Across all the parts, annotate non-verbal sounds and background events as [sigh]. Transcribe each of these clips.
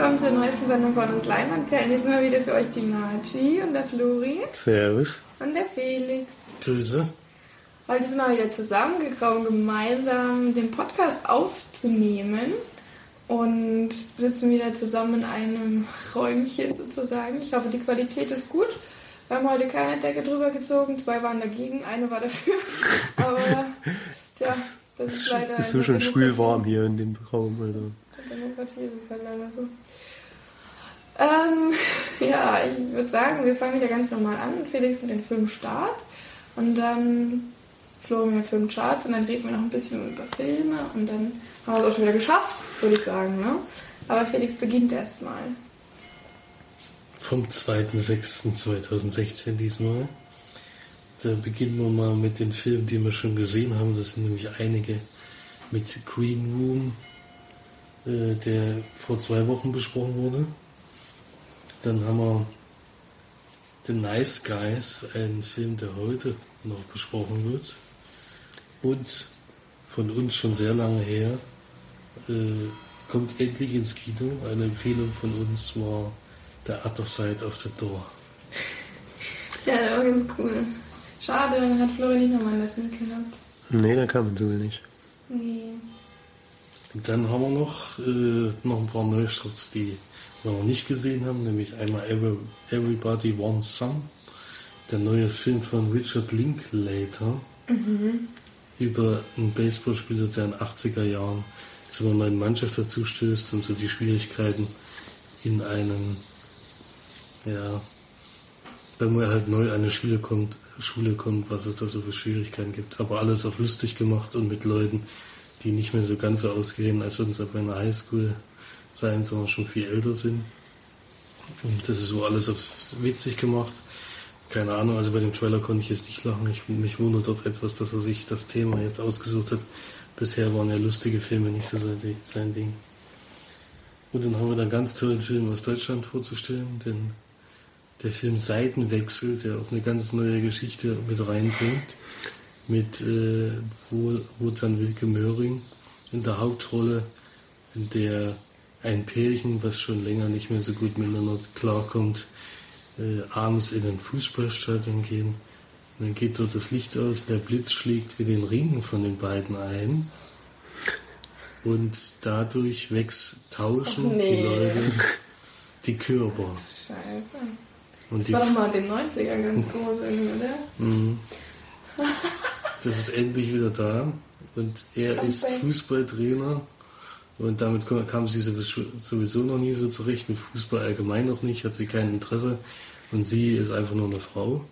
willkommen zur neuesten Sendung von uns Leinwandperlen. Hier sind wir wieder für euch die Margie und der Flori. Servus. Und der Felix. Grüße. Heute sind wir wieder zusammengekommen, gemeinsam den Podcast aufzunehmen und sitzen wieder zusammen in einem [laughs] Räumchen sozusagen. Ich hoffe, die Qualität ist gut. Wir haben heute keine Decke drüber gezogen, zwei waren dagegen, eine war dafür. [laughs] Aber ja, das ist leider. Das ist so schon schwül hier in dem Raum, Alter. Ist es halt leider so. Ähm, [laughs] ja, ich würde sagen, wir fangen wieder ganz normal an. Felix mit dem Filmstart und dann Florian mit Filmcharts und dann reden wir noch ein bisschen über Filme und dann haben wir es auch schon wieder geschafft, würde ich sagen. Ne? Aber Felix beginnt erstmal. Vom 2.6.2016 diesmal. Da beginnen wir mal mit den Filmen, die wir schon gesehen haben. Das sind nämlich einige mit Green Room, äh, der vor zwei Wochen besprochen wurde. Dann haben wir The Nice Guys, ein Film, der heute noch besprochen wird. Und von uns schon sehr lange her äh, kommt endlich ins Kino. Eine Empfehlung von uns war The Other Side of the Door. Ja, der war ganz cool. Schade, dann hat Florian nicht nochmal das mitgehabt. Nee, da kam man so nicht. Nee. Dann haben wir noch, äh, noch ein paar Neustarts, die wir noch nicht gesehen haben, nämlich einmal Every, Everybody Wants Some, der neue Film von Richard Linklater mhm. über einen Baseballspieler, der in den 80er Jahren zu einer neuen Mannschaft dazu stößt und so die Schwierigkeiten in einem, ja, wenn man halt neu an eine Schule kommt, Schule kommt, was es da so für Schwierigkeiten gibt. Aber alles auf lustig gemacht und mit Leuten, die nicht mehr so ganz so ausgehen, als würden sie bei einer Highschool sein, sondern schon viel älter sind. Und das ist so alles witzig gemacht. Keine Ahnung, also bei dem Trailer konnte ich jetzt nicht lachen. Ich, mich wundert doch etwas, dass er sich das Thema jetzt ausgesucht hat. Bisher waren ja lustige Filme nicht so sein Ding. Und dann haben wir da einen ganz tollen Film aus Deutschland vorzustellen, denn der Film Seitenwechsel, der auch eine ganz neue Geschichte mit reinbringt mit äh, Wotan Wilke Möhring in der Hauptrolle, in der ein Pärchen, was schon länger nicht mehr so gut miteinander klarkommt, äh, abends in ein Fußballstadion gehen. Und dann geht dort das Licht aus, der Blitz schlägt in den Ringen von den beiden ein. Und dadurch wächst tauschen nee. die Leute [laughs] die Körper. Scheiße. Und das war doch mal in den 90ern ganz groß irgendwie, oder? Mhm. [laughs] das ist endlich wieder da. Und er ist Fußballtrainer. Und damit kam sie sowieso noch nie so zurecht. Mit Fußball allgemein noch nicht, hat sie kein Interesse. Und sie ist einfach nur eine Frau.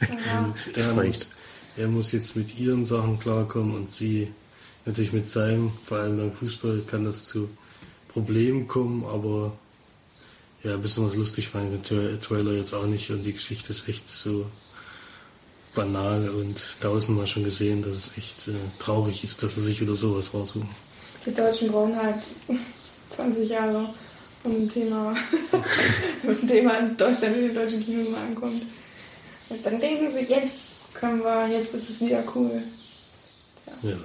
Ja. Und er, muss, er muss jetzt mit ihren Sachen klarkommen und sie natürlich mit seinem, vor allem beim Fußball kann das zu Problemen kommen, aber ja, ein bisschen was lustig fand der Trailer jetzt auch nicht und die Geschichte ist echt so banal und tausendmal schon gesehen, dass es echt äh, traurig ist, dass sie sich wieder sowas raussuchen. Die Deutschen brauchen halt [laughs] 20 Jahre, um ein Thema, [laughs] ein Thema in Deutschland in den deutschen Kinos mal ankommt. Und dann denken sie, jetzt können wir, jetzt ist es wieder cool. Ja. ja.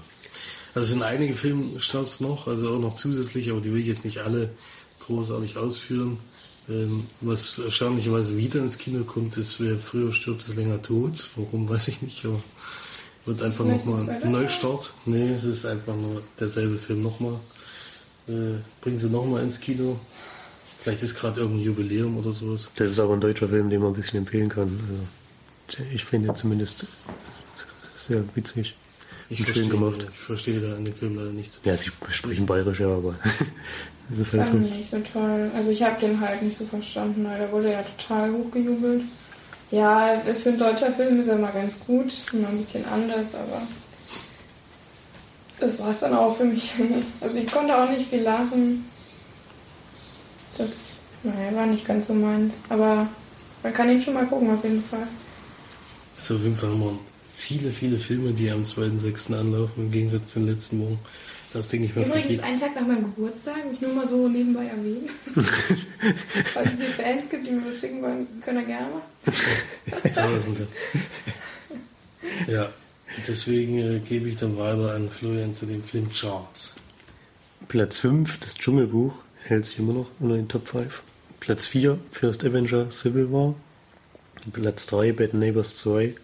Also es sind einige Filmstarts noch, also auch noch zusätzlich, aber die will ich jetzt nicht alle großartig ausführen. Ähm, was erstaunlicherweise wieder ins Kino kommt, ist, wer früher stirbt, ist länger tot. Warum, weiß ich nicht, aber wird einfach nochmal ein Neustart. Nee, es ist einfach nur derselbe Film nochmal. Äh, bringen sie nochmal ins Kino. Vielleicht ist gerade irgendein Jubiläum oder sowas. Das ist aber ein deutscher Film, den man ein bisschen empfehlen kann. Also, ich finde zumindest sehr witzig. Ich verstehe, gemacht. ich verstehe da in dem Film leider nichts. Ja, sie sprechen bayerisch, ja, aber [laughs] das ist halt so. nicht so toll. Also ich habe den halt nicht so verstanden, weil der wurde ja total hochgejubelt. Ja, für ein deutscher Film ist er mal ganz gut, immer ein bisschen anders, aber das war es dann auch für mich. [laughs] Also ich konnte auch nicht viel lachen. Das naja, war nicht ganz so meins. Aber man kann ihn schon mal gucken, auf jeden Fall. Also auf jeden Fall haben wir viele, viele Filme, die am 2.6. anlaufen, im Gegensatz zu den letzten Wochen. Das denke ich mal. Übrigens, einen Tag nach meinem Geburtstag, ich nur mal so nebenbei erwähnen. [laughs] Falls es hier Fans gibt, die mir was schicken wollen, können wir gerne machen. [laughs] Tausende. ja, deswegen äh, gebe ich dann weiter an Florian zu den Filmcharts. Platz 5, das Dschungelbuch. hält sich immer noch unter den Top 5. Platz 4, First Avenger Civil War. Platz 3, Bad Neighbors 2.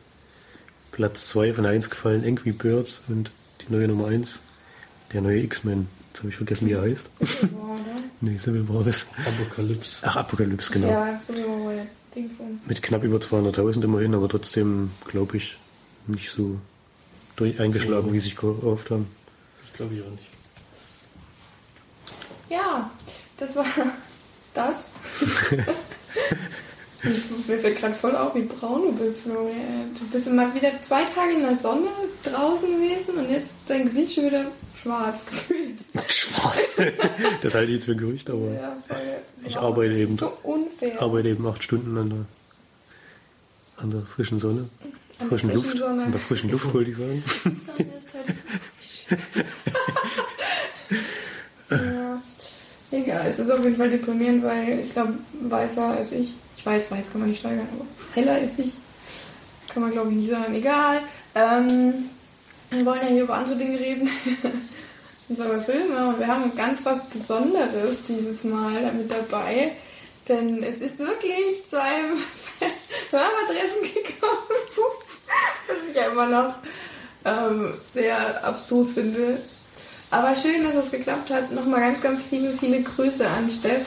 Platz 2 von 1 gefallen Angry Birds und die neue Nummer 1, der neue X-Men. Jetzt habe ich vergessen, wie er heißt. Civil War, oder? nee, Civil War ist. Apokalypse. Ach, Apokalypse, genau. Ja, Civil War war der Dingsbums. Mit knapp über 200.000 immerhin, aber trotzdem, glaube ich, nicht so durch eingeschlagen, wie sie sich gehofft haben. Das glaube ich auch nicht. Ja, das war [laughs] das. [laughs] ich, [laughs] mir fällt gerade voll auf, wie braun du bist, Florian. Du bist mal wieder zwei Tage in der Sonne draußen gewesen und jetzt dein Gesicht schon wieder schwarz [laughs] gefühlt. Schwarz. [laughs] das halte ich jetzt für ein Gerücht, aber Ja, voll. Ich arbeite eben- So unfair. arbeite eben acht Stunden an der, an der frischen Sonne. An der Frischen frischen Luft. Sonne. An der frischen Luft, wollte ich sagen. Die Sonne ist heute so frisch. ja. Egal, es ist auf jeden Fall deprimierend, weil ich glaube, weißer als ich. Ich weiß, weiß kann man nicht steigern, aber heller als ich kann man glaube ich nicht sagen. Egal. Ähm, wir wollen ja hier über andere Dinge reden. [laughs] Und zwar über Filme. Und wir haben ganz was Besonderes dieses Mal mit dabei. Denn es ist wirklich zu einem [laughs] Hörertreffen gekommen, [laughs] was ich ja immer noch ähm, sehr abstrus finde. Aber schön, dass es geklappt hat. Nochmal ganz, ganz liebe, viele Grüße an Steff.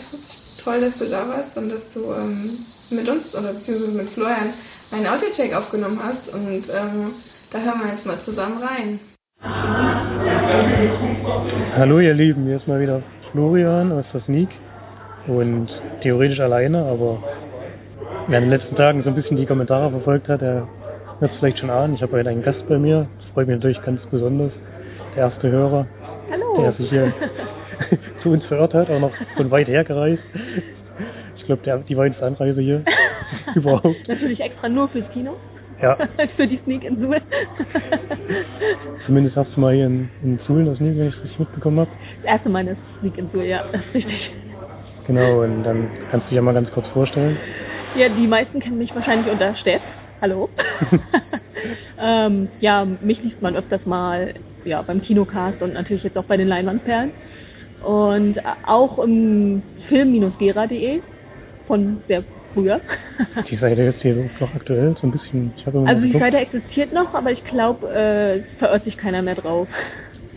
Es ist Toll, dass du da warst und dass du ähm, mit uns oder beziehungsweise mit Florian einen Audiocheck aufgenommen hast. Und ähm, da hören wir jetzt mal zusammen rein. Hallo ihr Lieben, hier ist mal wieder Florian aus der Sneak und theoretisch alleine, aber wer in den letzten Tagen so ein bisschen die Kommentare verfolgt hat, der wird es vielleicht schon ahnen. Ich habe heute einen Gast bei mir, das freut mich natürlich ganz besonders, der erste Hörer, Hallo. der sich hier [laughs] [laughs] zu uns verirrt hat, auch noch von weit her gereist. Ich glaube, die weiteste Anreise hier [laughs] überhaupt. Natürlich extra nur fürs Kino. Ja, [laughs] Für die Sneak in Suhl. zumindest hast du mal hier in, in Suhl der Sneak, wenn ich es richtig mitbekommen habe. Das erste Mal ist Sneak in Suhl, ja, das ist richtig. Genau, und dann kannst du dich ja mal ganz kurz vorstellen. Ja, die meisten kennen mich wahrscheinlich unter Steff. Hallo. ähm, ja, mich liest man öfters mal ja, beim Kinocast und natürlich jetzt auch bei den Leinwandperlen. Und auch im film-gera.de von sehr früher. [laughs] Die Seite jetzt hier noch aktuell, so ein bisschen. Also die. Seite existiert noch, aber ich glaube, äh, es verirrt sich keiner mehr drauf.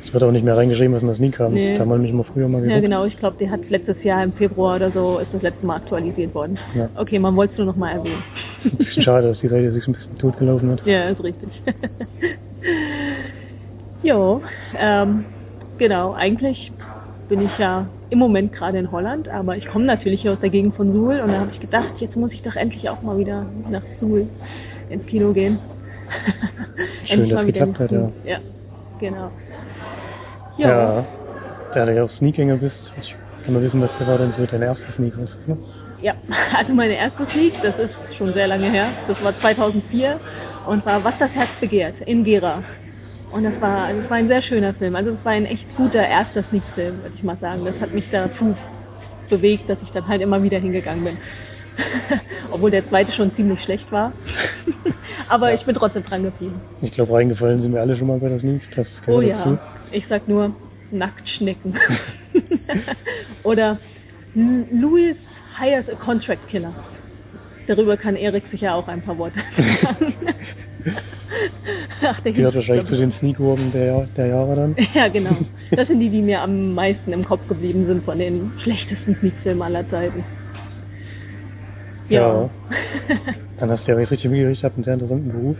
Es wird auch nicht mehr reingeschrieben, was in das nie kam. Nee. Da haben wir nämlich mal früher mal Ja, geguckt. genau. Ich glaube, die hat letztes Jahr im Februar oder so ist das letzte Mal aktualisiert worden. Ja. Okay, man wollte es nur noch mal erwähnen. Ein bisschen schade, dass die Seite sich ein bisschen totgelaufen hat. ja, ist richtig. [laughs] jo, ähm, genau. Eigentlich bin ich ja im Moment gerade in Holland, aber ich komme natürlich hier aus der Gegend von Suhl und da habe ich gedacht, jetzt muss ich doch endlich auch mal wieder nach Suhl ins Kino gehen. Schön, [laughs] dass geklappt hat, Kino. Ja, genau. Ja. Ja. Da du ja auch Sneakgänger bist, ich kann mal wissen, was da war denn so deine erste Sneak ist. Ne? Ja, [laughs] also meine erste Sneak, das ist schon sehr lange her, das war 2004 und war Was das Herz begehrt in Gera. Und das war, das war ein sehr schöner Film. Also es war ein echt guter erster Sneak-Film, würde ich mal sagen. Das hat mich dazu bewegt, dass ich dann halt immer wieder hingegangen bin. [laughs] Obwohl der zweite schon ziemlich schlecht war. [laughs] Aber ich bin trotzdem dran geblieben. Ich glaube, reingefallen sind wir alle schon mal bei der Sneak. Das Oh dazu. ja, ich sag nur Nacktschnecken. [laughs] Oder Louis hires a contract killer. Darüber kann Erik sicher auch ein paar Worte sagen. Ach, der Gehört wahrscheinlich zu den Sneak-Wurden der, der Jahre dann. [laughs] Ja, genau. Das sind die, die mir am meisten im Kopf geblieben sind von den schlechtesten Sneak-Filmen aller Zeiten. Ja. Dann hast du ja richtig mitgekriegt, ich habe einen sehr interessanten Beruf.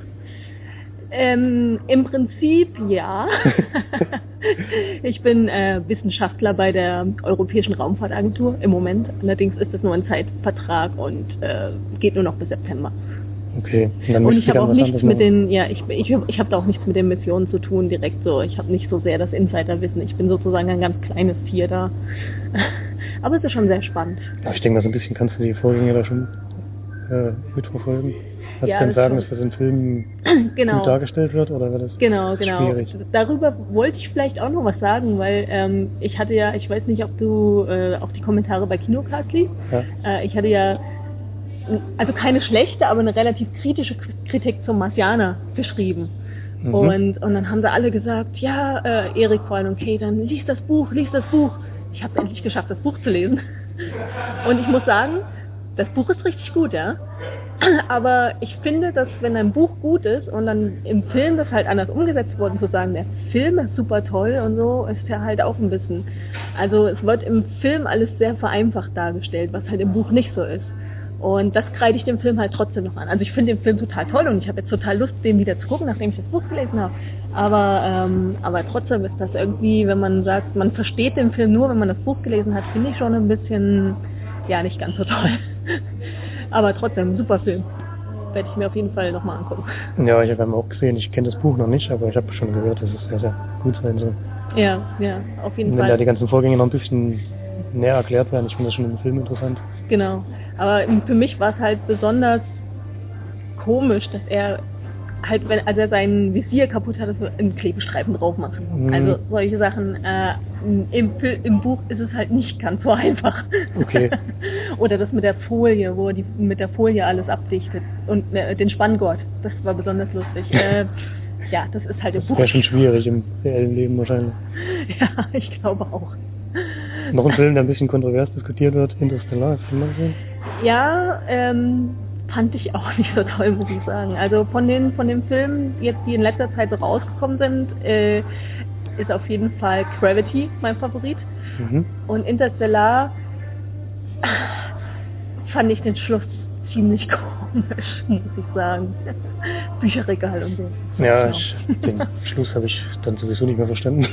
Ähm, Im Prinzip ja. [laughs] ich bin äh, Wissenschaftler bei der Europäischen Raumfahrtagentur im Moment. Allerdings ist es nur ein Zeitvertrag und äh, geht nur noch bis September. Okay. Und, dann Und ich habe auch nichts mit den, ja, ich, ich, ich habe da auch nichts mit den Missionen zu tun direkt so. Ich habe nicht so sehr das Insiderwissen. Ich bin sozusagen ein ganz kleines Tier da. [laughs] Aber es ist schon sehr spannend. Aber ich denke mal, so ein bisschen kannst du die Vorgänge da schon äh, mitverfolgen. Kannst Ja, du denn sagen, dass das in Filmen [clears throat] genau. gut dargestellt wird oder wird das Genau, genau. schwierig? Darüber wollte ich vielleicht auch noch was sagen, weil ähm, ich hatte ja, ich weiß nicht, ob du äh, auch die Kommentare bei Kinocast liest. Ja. Äh, ich hatte ja, also keine schlechte, aber eine relativ kritische Kritik zum Marsianer geschrieben. Mhm. Und, und dann haben sie alle gesagt, ja, äh, Erik vor allem, okay, dann lies das Buch, lies das Buch. ich habe es endlich geschafft, das Buch zu lesen. [laughs] Und ich muss sagen, das Buch ist richtig gut, ja. [clears throat] Aber ich finde, dass wenn ein Buch gut ist und dann im Film das halt anders umgesetzt wurde, zu sagen, der Film ist super toll und so, ist ja halt auch ein bisschen. Also es wird im Film alles sehr vereinfacht dargestellt, was halt im Buch nicht so ist. Und das kreide ich dem Film halt trotzdem noch an. Also ich finde den Film total toll und ich habe jetzt total Lust, den wieder zu gucken, nachdem ich das Buch gelesen habe. Aber, ähm, aber trotzdem ist das irgendwie, wenn man sagt, man versteht den Film nur, wenn man das Buch gelesen hat, finde ich schon ein bisschen, ja, nicht ganz so toll. [laughs] aber trotzdem, super Film. Werde ich mir auf jeden Fall nochmal angucken. Ja, ich habe ihn auch gesehen. Ich kenne das Buch noch nicht, aber ich habe schon gehört, dass es sehr, sehr gut sein soll. Ja, ja, auf jeden wenn Fall. da die ganzen Vorgänge noch ein bisschen näher erklärt werden, ich finde das schon im Film interessant. Genau. Aber für mich war es halt besonders komisch, dass er halt, wenn, als er sein Visier kaputt hatte, so einen Klebestreifen drauf macht. Mhm. Also solche Sachen. Äh, im, Im Buch ist es halt nicht ganz so [laughs] einfach. Okay. [laughs] Oder das mit der Folie, wo er die mit der Folie alles abdichtet. Und äh, den Spanngurt. Das war besonders lustig. [laughs] äh, ja, das ist halt im Das Buch. wäre schon schwierig im reellen Leben wahrscheinlich. Ja, ich glaube auch. Noch ein Film, der ein bisschen kontrovers diskutiert wird, Interstellar, hast du mal gesehen? Ja, ähm, fand ich auch [laughs] nicht so toll, muss ich sagen. Also von den von den Filmen, jetzt die in letzter Zeit so rausgekommen sind, äh, ist auf jeden Fall Gravity mein Favorit. Mhm. Und Interstellar fand ich den Schluss ziemlich [laughs] komisch, muss ich sagen. Bücherregal und so. Ja, ich, den [laughs] Schluss habe ich dann sowieso nicht mehr verstanden.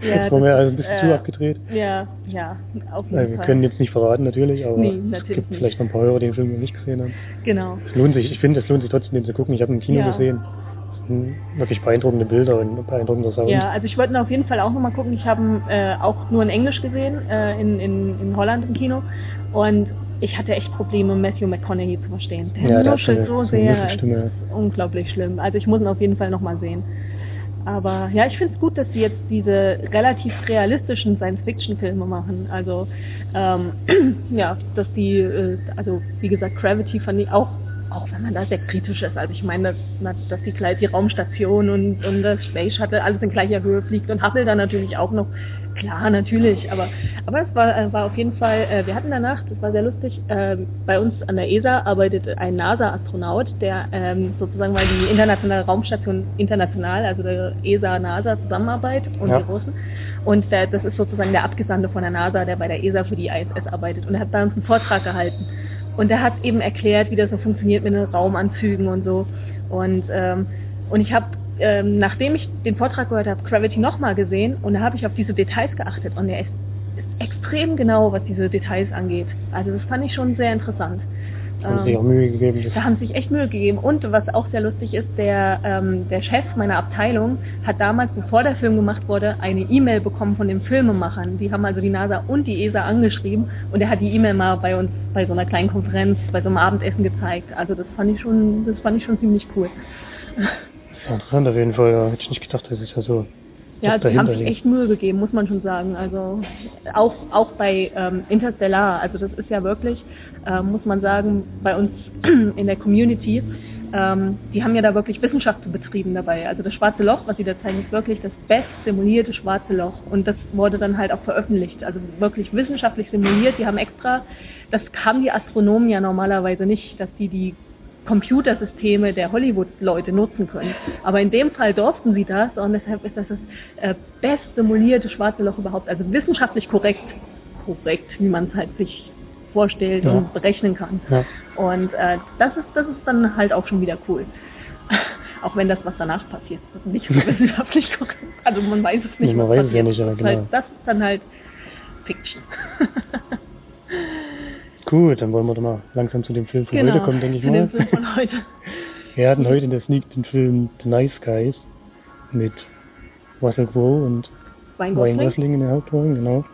Ja, das [laughs] war mir also ein bisschen äh, zu abgedreht. Ja, ja, auf jeden Nein, wir Fall. können jetzt nicht verraten natürlich, aber Nee, es natürlich gibt nicht. vielleicht noch ein paar Hörer, die den Film noch nicht gesehen haben. Genau. Es lohnt sich, ich finde, es lohnt sich trotzdem, den zu gucken. Ich habe ihn im Kino Ja. gesehen. Es sind wirklich beeindruckende Bilder und beeindruckender Sound. Ja, also ich wollte ihn auf jeden Fall auch nochmal gucken. Ich habe ihn äh, auch nur in Englisch gesehen, äh, in, in, in Holland im Kino. Und ich hatte echt Probleme, Matthew McConaughey zu verstehen. Der Ja, nuschelt so sehr. Es ist unglaublich schlimm. Also ich muss ihn auf jeden Fall nochmal sehen. Aber ja, ich finde es gut, dass sie jetzt diese relativ realistischen Science-Fiction-Filme machen. Also ähm, [clears throat] ja, dass die, äh, also wie gesagt, Gravity fand ich auch, auch wenn man da sehr kritisch ist. Also ich meine, dass, dass die gleich die Raumstation und, und das Space Shuttle alles in gleicher Höhe fliegt und Hubble dann natürlich auch noch. Klar, natürlich, aber aber es war, äh, war auf jeden Fall, äh, wir hatten danach, das war sehr lustig, äh, bei uns an der ESA arbeitet ein NASA-Astronaut, der ähm, sozusagen, weil die internationale Raumstation international, also der ESA-NASA zusammenarbeitet und Ja. die Russen, und der, das ist sozusagen der Abgesandte von der NASA, der bei der ESA für die ISS arbeitet. Und er hat bei uns einen Vortrag gehalten. Und er hat eben erklärt, wie das so funktioniert mit den Raumanzügen und so. Und, ähm, und ich habe, ähm, nachdem ich den Vortrag gehört habe, Gravity nochmal gesehen und da habe ich auf diese Details geachtet. Und er ist, ist extrem genau, was diese Details angeht. Also das fand ich schon sehr interessant. Haben sich Ähm, auch Mühe gegeben. Da haben sie sich echt Mühe gegeben. Und was auch sehr lustig ist, der, ähm, der Chef meiner Abteilung hat damals, bevor der Film gemacht wurde, eine E-Mail bekommen von den Filmemachern. Die haben also die NASA und die ESA angeschrieben und er hat die E-Mail mal bei uns bei so einer kleinen Konferenz, bei so einem Abendessen gezeigt. Also das fand ich schon, das fand ich schon ziemlich cool. Ja, interessant auf jeden Fall. Ja. Hätte ich nicht gedacht, dass es ja so Ja, was die haben sich echt Mühe gegeben, muss man schon sagen. Also auch auch bei ähm, Interstellar, also das ist ja wirklich, ähm, muss man sagen, bei uns [clears throat] in der Community, ähm, die haben ja da wirklich Wissenschaft betrieben dabei. Also das Schwarze Loch, was sie da zeigen, ist wirklich das best simulierte Schwarze Loch und das wurde dann halt auch veröffentlicht. Also wirklich wissenschaftlich simuliert. Die haben extra, das haben die Astronomen ja normalerweise nicht, dass die die Computersysteme der Hollywood-Leute nutzen können. Aber in dem Fall durften sie das und deshalb ist das das äh, best simulierte schwarze Loch überhaupt, also wissenschaftlich korrekt, korrekt, wie man es halt sich vorstellt Ja. und berechnen kann. Ja. Und äh, das ist das ist dann halt auch schon wieder cool. [laughs] Auch wenn das, was danach passiert, nicht [laughs] wissenschaftlich korrekt. Also man weiß es nicht. Nee, man weiß es ja nicht, aber ist genau. Das ist dann halt Fiction. [laughs] Gut, dann wollen wir doch mal langsam zu dem Film von heute kommen, denke ich zu dem mal. Film von [laughs] heute. Wir hatten heute in der Sneak den Film The Nice Guys mit Russell Crowe und Ryan Ryan Gosling. Gosling in der Hauptrolle, genau.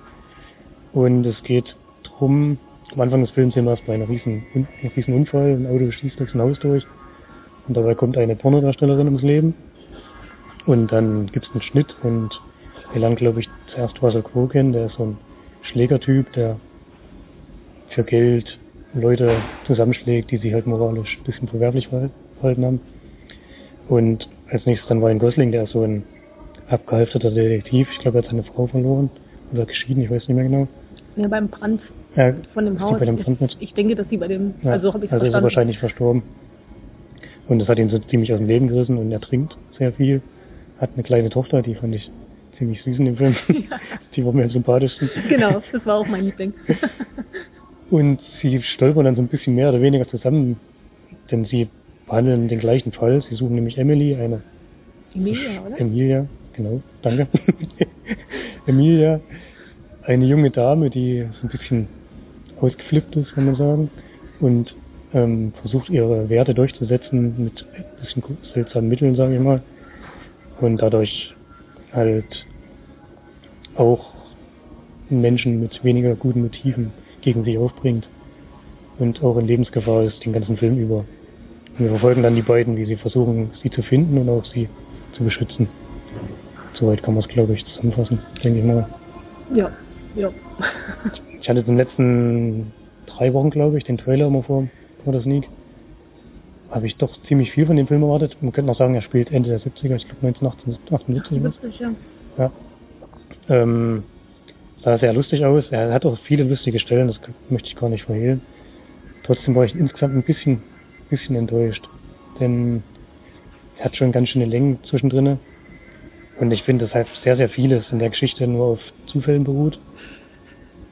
Und es geht drum, am Anfang des Films sehen wir erstmal einen riesen, einen riesen Unfall, ein Auto schießt durch ein Haus durch und dabei kommt eine Pornodarstellerin ums Leben und dann gibt es einen Schnitt und wir lernen, glaube ich, zuerst Russell Crowe kennen, der ist so ein Schlägertyp, der für Geld Leute zusammenschlägt, die sich halt moralisch ein bisschen verwerflich verhal- verhalten haben. Und als nächstes dann Ryan Gosling, der ist so ein abgehalfterter Detektiv. Ich glaube, er hat seine Frau verloren oder geschieden, ich weiß nicht mehr genau. Ja, beim Brand Ja, von dem Haus. bei dem Brand mit. Ich denke, dass sie bei dem, Ja, also habe ich also ist er wahrscheinlich verstorben. Und das hat ihn so ziemlich aus dem Leben gerissen und er trinkt sehr viel. Hat eine kleine Tochter, die fand ich ziemlich süß in dem Film. [laughs] Die war mir am sympathischsten. Genau, das war auch mein Liebling. [laughs] Und sie stolpern dann so ein bisschen mehr oder weniger zusammen, denn sie behandeln den gleichen Fall. Sie suchen nämlich Emily, eine Emilia, oder? Emilia, genau, danke. [laughs] Emilia, eine junge Dame, die so ein bisschen ausgeflippt ist, kann man sagen, und ähm, versucht ihre Werte durchzusetzen mit ein bisschen seltsamen Mitteln, sage ich mal, und dadurch halt auch Menschen mit weniger guten Motiven gegen sich aufbringt und auch in Lebensgefahr ist den ganzen Film über. Und wir verfolgen dann die beiden, wie sie versuchen, sie zu finden und auch sie zu beschützen. Soweit kann man es, glaube ich, zusammenfassen, denke ich mal. Ja, ja. Ich hatte in den letzten drei Wochen, glaube ich, den Trailer immer vor, vor der Sneak. Habe ich doch ziemlich viel von dem Film erwartet. Man könnte noch sagen, er spielt Ende der 70er, ich glaube 1978. was. Lustig, ja. Ja. Ähm, sah sehr lustig aus. Er hat auch viele lustige Stellen, das möchte ich gar nicht verhehlen. Trotzdem war ich insgesamt ein bisschen, bisschen enttäuscht. Denn er hat schon ganz schöne Längen zwischendrin. Und ich finde, dass halt sehr, sehr vieles in der Geschichte nur auf Zufällen beruht.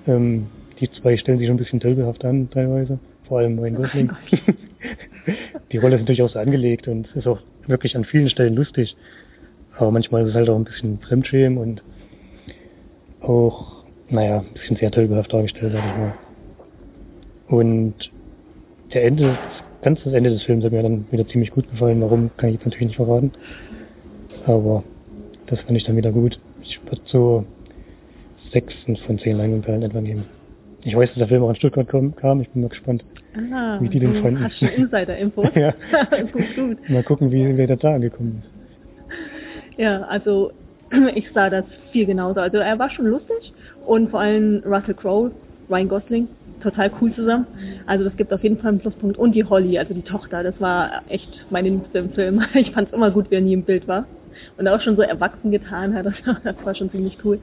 Ähm, die zwei stellen sich schon ein bisschen tölpelhaft an, teilweise. Vor allem Ryan Gosling. [laughs] die Rolle ist durchaus angelegt und ist auch wirklich an vielen Stellen lustig. Aber manchmal ist es halt auch ein bisschen Fremdschämen und auch, naja, ein bisschen sehr tölpelhaft dargestellt, sag ich mal. Und der Ende, ganz das Ende des Films hat mir dann wieder ziemlich gut gefallen. Warum, kann ich jetzt natürlich nicht verraten. Aber das fand ich dann wieder gut. Ich würde so sechs von zehn Leinwandperlen etwa geben. Ich weiß, dass der Film auch in Stuttgart kam, kam. ich bin mal gespannt. Ah, Wie die den du fanden. hast schon Insider-Infos. [laughs] Ja. [laughs] gut, gut. Mal gucken, wie wer da angekommen ist. Ja, also [clears throat] ich sah das viel genauso. Also er war schon lustig und vor allem Russell Crowe, Ryan Gosling, total cool zusammen. Also das gibt auf jeden Fall einen Pluspunkt. Und die Holly, also die Tochter, das war echt meine Liebste im Film. [laughs] Ich fand es immer gut, wie er nie im Bild war. Und auch schon so erwachsen getan hat, [laughs] das, das war schon ziemlich cool.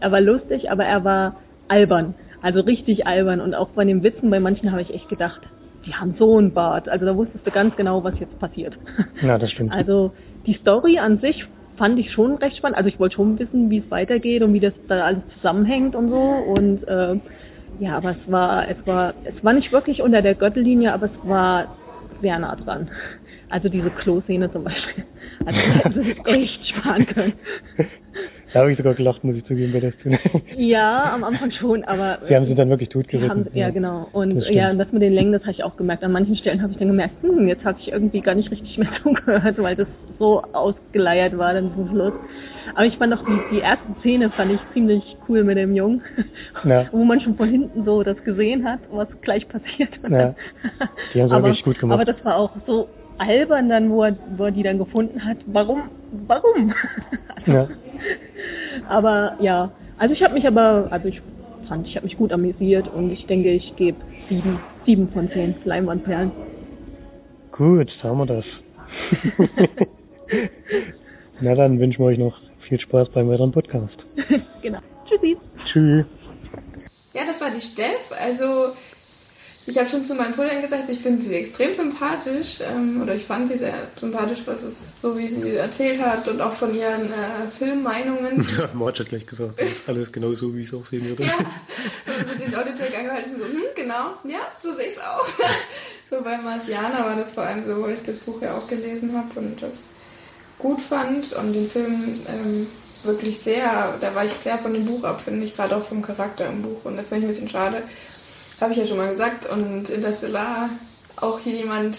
Er war lustig, aber er war albern. Also richtig albern. Und auch bei den Witzen, bei manchen habe ich echt gedacht, die haben so einen Bart. Also da wusstest du ganz genau, was jetzt passiert. Ja, das stimmt. Also die Story an sich fand ich schon recht spannend. Also ich wollte schon wissen, wie es weitergeht und wie das da alles zusammenhängt und so. Und äh, ja, aber es war, es war, es war nicht wirklich unter der Gürtellinie, aber es war sehr nah dran. Also diese Klo-Szene zum Beispiel. Also hätte sich [laughs] echt sparen können. [laughs] Da habe ich sogar gelacht, muss ich zugeben, bei der Szene. [laughs] Ja, am Anfang schon, aber Sie haben sie dann wirklich haben, ja, genau. Und Das ja, das mit den Längen, das habe ich auch gemerkt. An manchen Stellen habe ich dann gemerkt, hm, jetzt habe ich irgendwie gar nicht richtig mehr [laughs] zugehört, weil das so ausgeleiert war dann zum Schluss. Aber ich fand auch die, die erste Szene fand ich ziemlich cool mit dem Jungen, Ja. [laughs] wo man schon von hinten so das gesehen hat, was gleich passiert. Ja. Die haben sie aber, wirklich gut gemacht. Aber das war auch so albern dann, wo er, wo er die dann gefunden hat. Warum? Warum? Ja. [laughs] Aber ja, also ich habe mich aber, also ich fand, ich habe mich gut amüsiert und ich denke, ich gebe sieben, sieben von zehn Leinwandperlen. Gut, da haben wir das. [laughs] Na dann wünschen wir euch noch viel Spaß beim weiteren Podcast. [laughs] genau. Tschüssi. Tschüss. Ja, das war die Steff. Also, ich habe schon zu meinen Brüdern gesagt, ich finde sie extrem sympathisch. Ähm, oder ich fand sie sehr sympathisch, was es so wie sie erzählt hat und auch von ihren äh, Filmmeinungen. [laughs] Ja, Marge hat gleich gesagt, das ist alles genau so, wie ich es auch sehen würde. Ja, also den Auditech angehalten, so, hm, genau, ja, so sehe ich es auch. [laughs] so bei Marciana war das vor allem so, weil ich das Buch ja auch gelesen habe und das gut fand und den Film ähm, wirklich sehr, da war ich sehr von dem Buch ab, finde ich, gerade auch vom Charakter im Buch und das fand ich ein bisschen schade. Habe ich ja schon mal gesagt und Interstellar, auch hier jemand,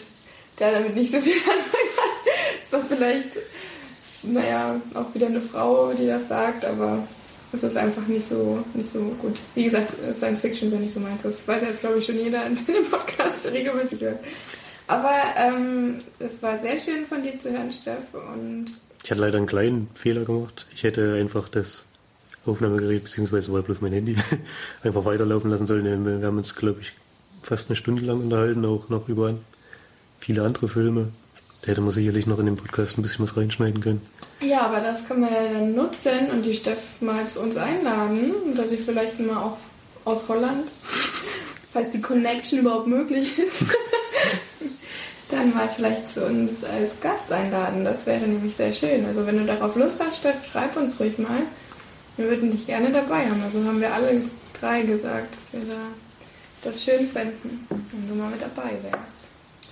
der damit nicht so viel [laughs] anfangen kann. Es war vielleicht, naja, auch wieder eine Frau, die das sagt, aber es ist einfach nicht so, nicht so gut. Wie gesagt, Science Fiction ist ja nicht so meins. Das weiß jetzt, glaube ich, schon jeder in dem Podcast [laughs] regelmäßig hört. Aber ähm, es war sehr schön von dir zu hören, Steff. Und Ich hatte leider einen kleinen Fehler gemacht. Ich hätte einfach das Aufnahmegerät, beziehungsweise war bloß mein Handy, [laughs] einfach weiterlaufen lassen sollen. Wir haben uns, glaube ich, fast eine Stunde lang unterhalten, auch noch über viele andere Filme. Da hätte man sicherlich noch in den Podcast ein bisschen was reinschneiden können. Ja, aber das können wir ja dann nutzen und die Steff mal zu uns einladen, dass sie vielleicht mal auch aus Holland, [laughs] falls die Connection überhaupt möglich ist, [laughs] dann mal vielleicht zu uns als Gast einladen. Das wäre nämlich sehr schön. Also wenn du darauf Lust hast, Steff, schreib uns ruhig mal. Wir würden dich gerne dabei haben. Also haben wir alle drei gesagt, dass wir da das schön fänden, wenn du mal mit dabei wärst.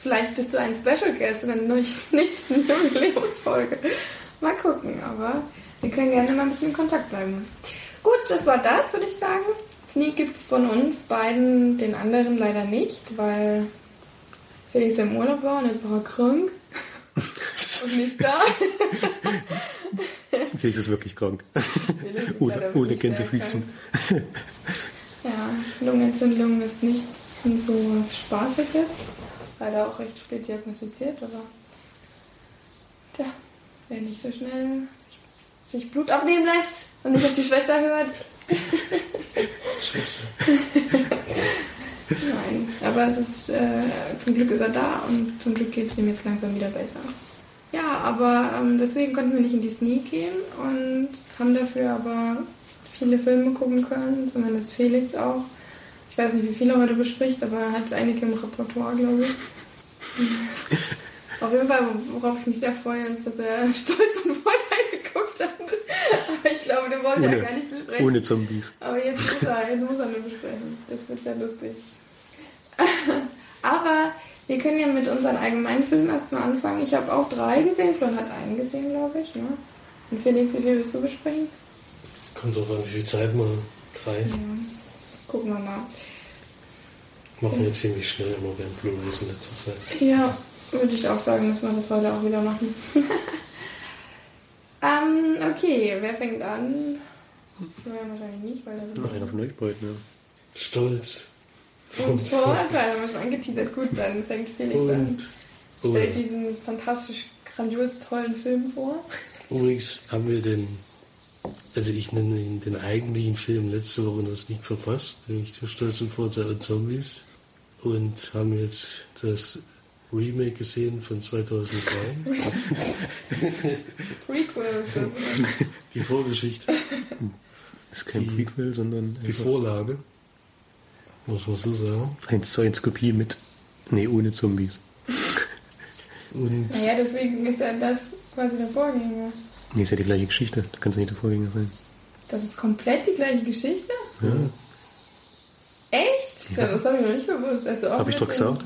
Vielleicht bist du ein Special Guest in der [laughs] nächsten Jubiläumsfolge. Mal gucken, aber wir können gerne mal ein bisschen in Kontakt bleiben. Gut, das war das, würde ich sagen. Sneak gibt es von uns beiden, den anderen leider nicht, weil Felix im Urlaub war und jetzt war er krank und nicht da. [laughs] Felix ist wirklich krank. Ist ohne Gänsefüßchen. Ja, Lungenentzündung ist nicht so was Spaßiges. Leider auch recht spät diagnostiziert, aber tja, wer nicht so schnell sich, sich Blut abnehmen lässt und nicht auf die Schwester hört. Scheiße. [laughs] Nein, aber es ist, äh, zum Glück ist er da und zum Glück geht es ihm jetzt langsam wieder besser. Ja, aber ähm, deswegen konnten wir nicht in die Sneak gehen und haben dafür aber viele Filme gucken können, zumindest Felix auch. Ich weiß nicht, wie viel er heute bespricht, aber er hat einige im Repertoire, glaube ich. [laughs] Auf jeden Fall, worauf ich mich sehr freue, ist, dass er [laughs] Stolz und Vorteil Aber ich glaube, den wollte er Ohne, gar nicht besprechen. ohne Zombies. Aber jetzt muss er, jetzt muss er nur besprechen. Das wird sehr lustig. Aber wir können ja mit unseren allgemeinen Filmen erstmal anfangen. Ich habe auch drei gesehen, Florian hat einen gesehen, glaube ich. Ne? Und Felix, wie viel willst du besprechen? Kommt drauf an, wie viel Zeit man hat. Drei. Ja. Gucken wir mal. Machen wir ziemlich schnell immer während Blu-rays in letzter Zeit. Ja, würde ich auch sagen, dass wir das heute auch wieder machen. [laughs] ähm, okay, wer fängt an? Florian wahrscheinlich nicht, weil er Einer von euch beiden, ja. Stolz. Und Vorurteile haben wir schon angeteasert. Gut, dann fängt Felix an. Und, Stellt und diesen fantastisch, grandios tollen Film vor. übrigens haben wir den, also ich nenne ihn den eigentlichen Film letzte Woche das nicht verpasst, nämlich der Stolz und Vorteil und Zombies. Und haben jetzt das Remake gesehen von 2003. [laughs] Prequel ist das. oder? Die Vorgeschichte, Ist kein Die- Prequel, sondern die Vorlage. Muss man so sagen. 1 zu 1 Kopie mit, nee, ohne Zombies. Und Naja, deswegen ist ja das quasi der Vorgänger. Nee, ist ja die gleiche Geschichte. Da kann es nicht der Vorgänger sein. Das ist komplett die gleiche Geschichte? Ja, Echt? Ja, Ja. das habe ich noch nicht gewusst. Also habe ich doch gesagt.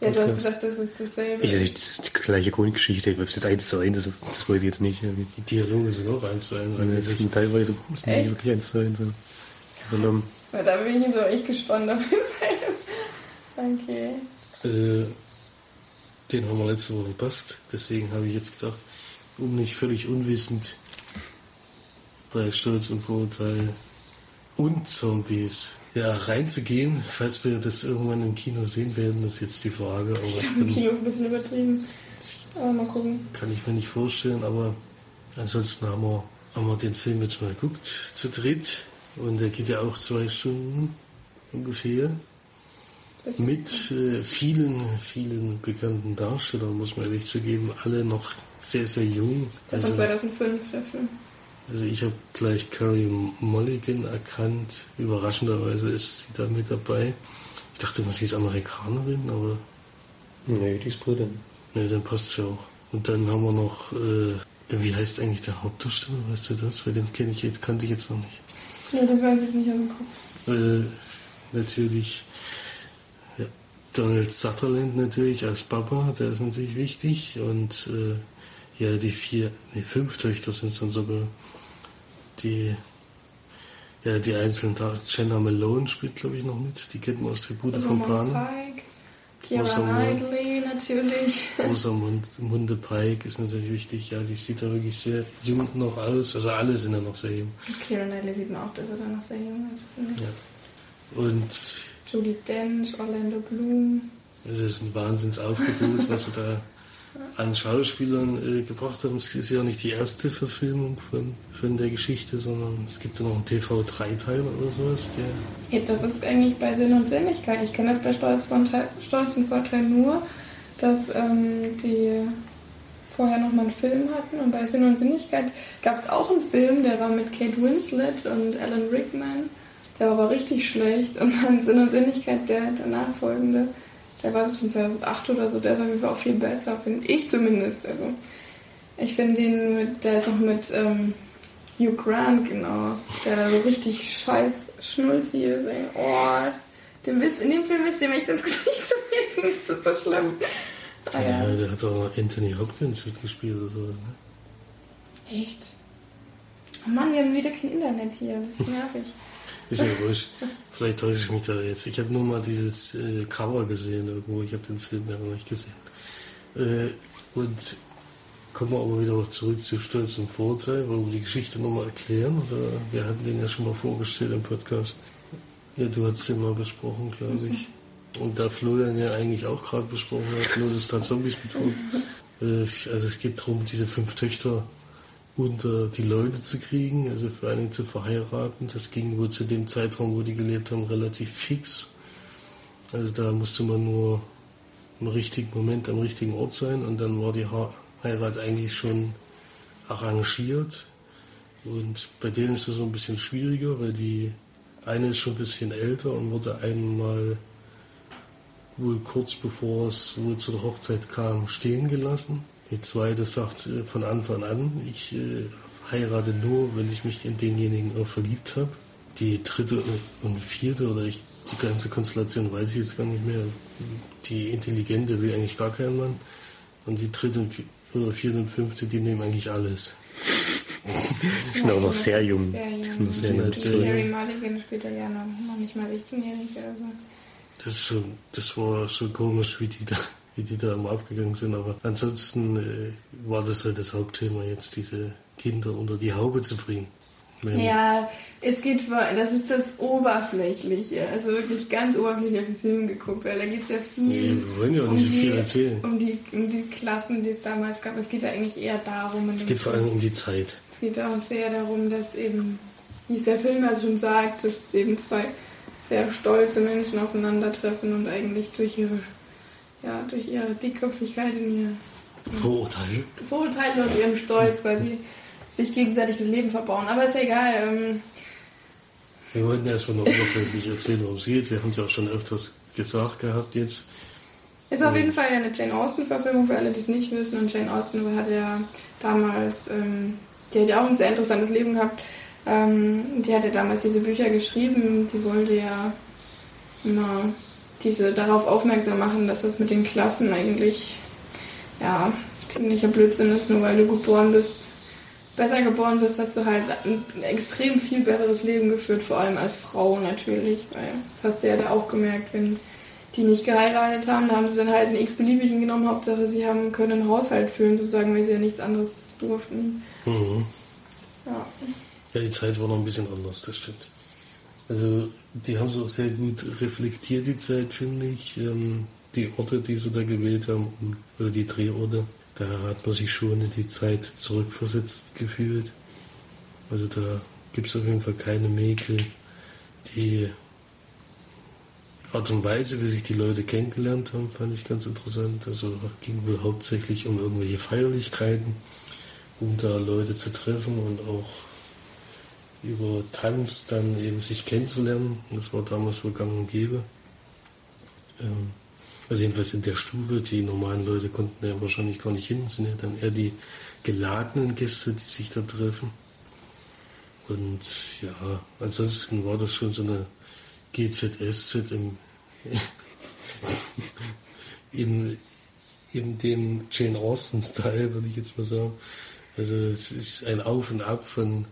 Ja, du hast gesagt, das ist dasselbe. Ich, ich, das ist die gleiche Grundgeschichte. Ob es jetzt 1 zu 1 ist, das weiß ich jetzt nicht. die Dialoge sind auch eins zu eins. Das eigentlich. sind teilweise sind nicht wirklich 1 zu 1. so. Übernommen. Ja, da bin ich so echt gespannt auf jeden Fall. [laughs] Okay. Also, den haben wir letzte Woche verpasst. Deswegen habe ich jetzt gedacht, um nicht völlig unwissend bei Stolz und Vorurteil und Zombies ja, reinzugehen. Falls wir das irgendwann im Kino sehen werden, ist jetzt die Frage. Aber ich Im Kino ist ein bisschen übertrieben. Aber mal gucken. kann ich mir nicht vorstellen. Aber ansonsten haben wir, haben wir den Film jetzt mal geguckt, zu dritt. Und der geht ja auch zwei Stunden ungefähr. Mit äh, vielen, vielen bekannten Darstellern, muss man ehrlich zugeben, alle noch sehr, sehr jung. Der Also, 2005, der Film. Also ich habe gleich Carrie Mulligan erkannt. Überraschenderweise ist sie da mit dabei. Ich dachte immer, sie ist Amerikanerin, aber Nee, die ist Britin. ne, dann passt sie auch. Und dann haben wir noch, äh, wie heißt eigentlich der Hauptdarsteller, weißt du das? Weil den kenne ich jetzt, kannte ich jetzt noch nicht. Nee, das weiß ich jetzt nicht aus dem Kopf. Äh, natürlich ja, Donald Sutherland natürlich als Papa, der ist natürlich wichtig. Und äh, ja, die vier, nee, fünf Töchter sind es dann sogar. Die, ja, die einzelnen Tage. Jenna Malone spielt, glaube ich, noch mit. Die kennt man aus Tribute von Rosamund Panem. Pike, Keira Rosamund. Knightley natürlich. [laughs] Rosamund Munde Pike ist natürlich wichtig. Ja, die sieht da wirklich sehr jung noch aus. Also alle sind ja noch sehr jung. Keira Knightley sieht man auch, dass er da noch sehr jung ist. Ja. Und Judy Dench, Orlando Bloom. Es ist ein Wahnsinnsaufgebot, was sie da [laughs] an Schauspielern äh, gebracht haben. Es ist ja nicht die erste Verfilmung von, von der Geschichte, sondern es gibt ja noch einen TV-Dreiteiler oder sowas. Der, Ja, das ist eigentlich bei Sinn und Sinnigkeit. Ich kenne das bei Stolz, Te- Stolz und Vorteil nur, dass ähm, die vorher noch mal einen Film hatten und bei Sinn und Sinnigkeit gab es auch einen Film, der war mit Kate Winslet und Alan Rickman. Der war aber richtig schlecht und dann Sinn und Sinnigkeit, der danach folgende, der war schon 2008 oder so, der ist auf jeden Fall auch viel besser, finde ich zumindest. Also ich finde den mit, der ist auch mit ähm, Hugh Grant, genau, der da so richtig scheiß schnulzig ist. Ey. Oh, dem wisst, in dem Film wisst ihr, wenn ich das [laughs] Gesicht zu das ist so schlimm. Ah, Ja, der hat auch Anthony Hopkins mitgespielt oder so. Ne? Echt? Oh Mann, wir haben wieder kein Internet hier. Das ist nervig. Ist ja wurscht. Vielleicht täusche ich mich da jetzt. Ich habe nur mal dieses äh, Cover gesehen irgendwo. Ich habe den Film ja noch nicht gesehen. Äh, und kommen wir aber wieder zurück zu Stolz und Vorurteil. Wollen wir die Geschichte nochmal erklären? Oder wir hatten den ja schon mal vorgestellt im Podcast. Ja, du hast den mal besprochen, glaube ich. Und da Florian ja eigentlich auch gerade besprochen hat, nur das dann Zombies betont. [laughs] Äh, also es geht darum, diese fünf Töchter unter die Leute zu kriegen, also vor allen Dingen zu verheiraten. Das ging wohl zu dem Zeitraum, wo die gelebt haben, relativ fix. Also da musste man nur im richtigen Moment am richtigen Ort sein und dann war die Heirat eigentlich schon arrangiert. Und bei denen ist es so ein bisschen schwieriger, weil die eine ist schon ein bisschen älter und wurde einmal wohl kurz bevor es wohl zur Hochzeit kam, stehen gelassen. Die zweite sagt äh, von Anfang an, ich äh, heirate nur, wenn ich mich in denjenigen auch verliebt habe. Die dritte und vierte oder ich, die ganze Konstellation weiß ich jetzt gar nicht mehr. Die intelligente will eigentlich gar keinen Mann. Und die dritte und oder vierte und fünfte, die nehmen eigentlich alles. Die sind auch noch sehr jung. Die sind noch sehr jung. halt Die Mulligan spielt er ja noch, noch nicht mal 16-jährig oder so. Das, ist schon, das war schon komisch, wie die da, wie die da immer abgegangen sind. Aber ansonsten äh, war das halt das Hauptthema jetzt, diese Kinder unter die Haube zu bringen. Wenn- Ja, es geht, das ist das Oberflächliche, also wirklich ganz oberflächlich auf den Film geguckt, weil da geht es ja viel Nee, wir wollen ja auch nicht so viel erzählen. um die, um die Klassen, die es damals gab. Es geht ja eigentlich eher darum, Es geht vor allem um die Zeit. Es geht auch sehr darum, dass eben, wie es der Film also schon sagt, dass eben zwei sehr stolze Menschen aufeinandertreffen und eigentlich durch ihre, ja, durch ihre Dickköpfigkeit in ihr Vorurteile. Vorurteile und ihrem Stolz quasi sich gegenseitig das Leben verbauen. Aber ist ja egal. Ähm, Wir wollten erstmal nur oberflächlich erzählen, worum es geht. Wir haben es ja auch schon öfters gesagt gehabt jetzt. ist auf jeden Fall eine Jane Austen-Verfilmung für alle, die es nicht wissen. Und Jane Austen hat ja damals, ähm, die hat ja auch ein sehr interessantes Leben gehabt. Ähm, die hat ja damals diese Bücher geschrieben. Die wollte ja immer diese darauf aufmerksam machen, dass das mit den Klassen eigentlich ja ziemlicher Blödsinn ist, nur weil du geboren bist. Besser geboren bist, hast du halt ein extrem viel besseres Leben geführt, vor allem als Frau natürlich, weil das hast du ja da auch gemerkt, wenn die nicht geheiratet haben, da haben sie dann halt einen x-beliebigen genommen, Hauptsache sie haben können einen Haushalt führen, sozusagen, weil sie ja nichts anderes durften. Mhm. Ja. Ja, die Zeit war noch ein bisschen anders, das stimmt. Also, die haben so sehr gut reflektiert, die Zeit, finde ich. Ähm, die Orte, die sie da gewählt haben, also die Drehorte, da hat man sich schon in die Zeit zurückversetzt gefühlt. Also, da gibt es auf jeden Fall keine Mäkel. Die Art und Weise, wie sich die Leute kennengelernt haben, fand ich ganz interessant. Also, ging wohl hauptsächlich um irgendwelche Feierlichkeiten, um da Leute zu treffen und auch über Tanz dann eben sich kennenzulernen. Das war damals wohl gang und gäbe. Ähm, also jedenfalls in der Stufe, die normalen Leute konnten ja wahrscheinlich gar nicht hin, das sind ja dann eher die geladenen Gäste, die sich da treffen. Und ja, ansonsten war das schon so eine GZSZ im, [laughs] in, in dem Jane Austen-Style, würde ich jetzt mal sagen. Also es ist ein Auf und Ab von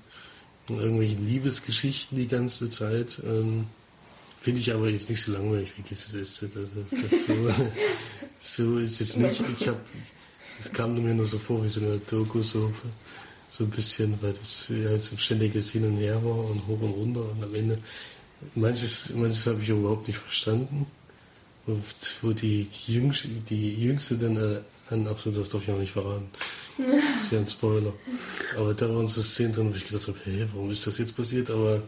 irgendwelchen Liebesgeschichten die ganze Zeit. Ähm, Finde ich aber jetzt nicht so langweilig wie. Also, das- so, [laughs] so ist jetzt nicht. Ich habe, es kam mir nur so vor wie so eine Doku so, so ein bisschen, weil das ja jetzt ein ständiges Hin und Her war und hoch und runter und am Ende manches, manches habe ich überhaupt nicht verstanden. Und wo die Jüngste, die Jüngste dann an, ach so, das darf ich auch nicht verraten. Das ist ja ein Spoiler. Aber da waren so Szenen drin, wo ich gedacht habe, hey, warum ist das jetzt passiert? Aber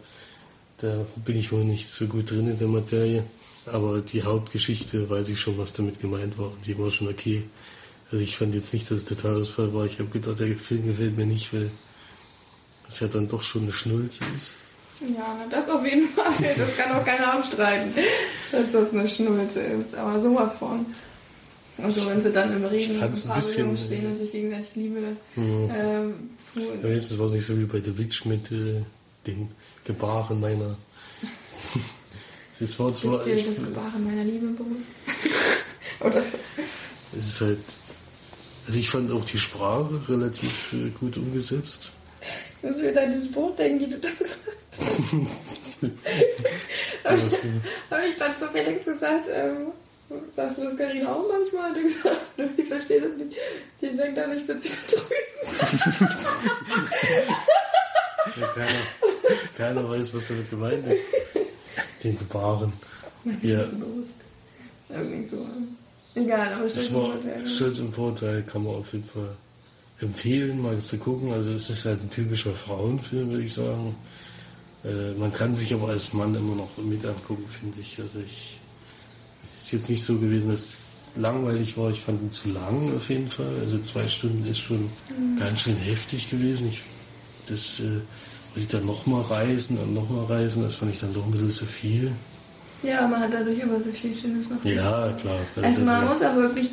Da bin ich wohl nicht so gut drin in der Materie. Aber die Hauptgeschichte weiß ich schon, was damit gemeint war. Und die war schon okay. Also ich fand jetzt nicht, dass es der Todesfall war. Ich habe gedacht, der Film gefällt mir nicht, weil es ja dann doch schon eine Schnulze ist. Ja, das auf jeden Fall. Das kann auch keiner abstreiten, dass das eine Schnulze ist. Aber sowas von. Also wenn sie dann im Regen ein bisschen- stehen und sich gegenseitig Liebe Mhm. ähm, zu. Aber jetzt war es nicht so wie bei The Witch mit äh, den Gebaren meiner. [laughs] Es war zwar. Ist dir das Gebaren meiner Liebe bewusst? [laughs] Oder so. es ist halt. Also ich fand auch die Sprache relativ äh, gut umgesetzt. Ich muss wieder an dieses Buch denken, die du da gesagt hast. [laughs] Aber so, Habe ich dann zu Felix gesagt, ähm, sagst du das Karina auch manchmal? Gesagt, nö, [laughs] die versteht das nicht. Die denkt ich bin zu drüben. ja, keiner, keiner weiß, was damit gemeint ist. Den Gebaren. Ja. Irgendwie so. Egal, aber stell war dir vor, Stolz im Vorteil, kann man auf jeden Fall empfehlen, mal zu gucken. Also es ist halt ein typischer Frauenfilm, würde ich sagen. Äh, man kann sich aber als Mann immer noch mit angucken, finde ich. Also ich ist jetzt nicht so gewesen, dass es langweilig war. Ich fand ihn zu lang auf jeden Fall. Also zwei Stunden ist schon ganz schön heftig gewesen. Ich, das äh, wollte ich dann nochmal reisen und nochmal reisen. Das fand ich dann doch ein bisschen zu viel. Ja, man hat dadurch aber so viel Schönes noch. Ja, klar. Also man das- muss auch wirklich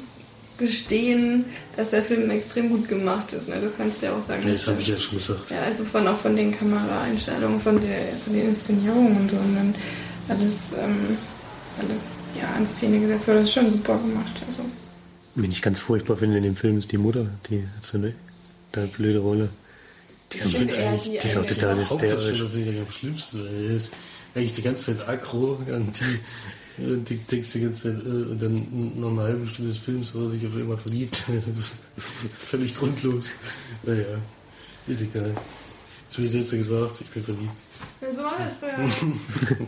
gestehen, dass der Film extrem gut gemacht ist. Ne? Das kannst du ja auch sagen. Nee, das habe ich ja schon gesagt. Ja, also von auch von den Kameraeinstellungen, von der, von den Inszenierungen und so und dann alles, ähm, alles ja, in Szene gesetzt wurde, das ist schon super gemacht. Also. Wen ich ganz furchtbar finde in dem Film ist die Mutter, die hat so eine, eine blöde Rolle. Die ist, eigentlich- die, die ist auch eine- total hysterisch. Am schlimmsten. weil Er ist eigentlich die ganze Zeit aggro und die, und die denkst die ganze Zeit, äh, und dann nach einer halben Stunde des Films hat er sich auf einmal verliebt. [laughs] Das ist Völlig grundlos. Naja, ist egal. Zwei Sätze gesagt, ich bin verliebt. So war das früher. [laughs]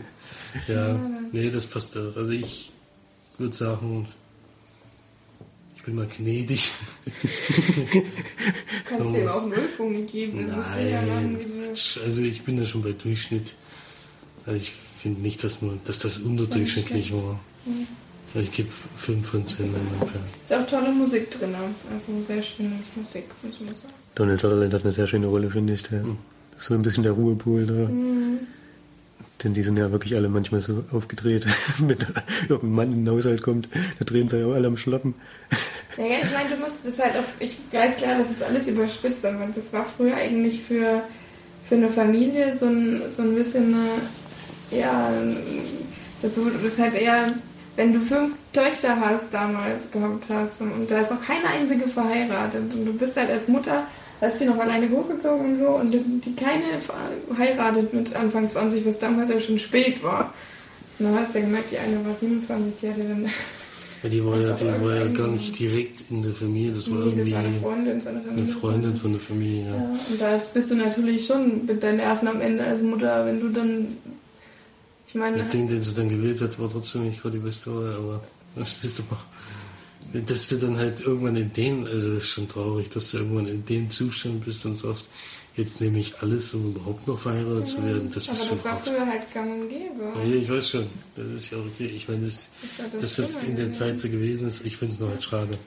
Ja, nee, das passt auch. Also ich würde sagen, ich bin mal gnädig. [laughs] Kannst du ihm auch Nullpunkte geben. Du ja Nein, wie du- Quatsch. also ich bin da schon bei Durchschnitt. Also ich finde nicht, dass, man, dass das unterdurchschnittlich war. Also ich gebe 5 von 10, wenn man kann. Ist auch tolle Musik drin. Also sehr schöne Musik, muss man sagen. Donald Sutherland hat eine sehr schöne Rolle, finde ich. Der, Das ist so ein bisschen der Ruhepol da. Denn die sind ja wirklich alle manchmal so aufgedreht, [laughs] wenn irgendein Mann in den Haushalt kommt, da drehen sie ja alle am Schlappen. Naja, ich meine, du musst das halt auch, ich weiß klar, das ist alles überspitzt, aber das war früher eigentlich für, für eine Familie so ein, so ein bisschen eine, ja, das, das halt eher, wenn du fünf Töchter hast damals gehabt hast und da ist noch keine einzige verheiratet und du bist halt als Mutter, hast du noch alleine großgezogen und so und die, die keine verheiratet mit Anfang 20, was damals ja schon spät war. Und dann hast du ja gemerkt, die eine war 27, die hatte dann Ja, die war ja, die war ja gar nicht direkt in der Familie, das war Nee, das irgendwie war eine Freundin von der Familie. eine Freundin von der Familie. Ja. Ja, und da bist du natürlich schon mit deinen Nerven am Ende als Mutter, wenn du dann. Ich meine, Der Ding, den sie dann gewählt hat, war trotzdem nicht gerade die beste Wahl, aber das ist aber. Dass du dann halt irgendwann in dem, also das ist schon traurig, dass du irgendwann in dem Zustand bist und sagst, jetzt nehme ich alles, um überhaupt noch verheiratet zu werden. Das aber ist schon das war hart. früher halt gang und gäbe. Ja, ich weiß schon, das ist ja okay. Ich meine, das, ja das dass das in der. Zeit so gewesen ist, ich finde es noch halt schade.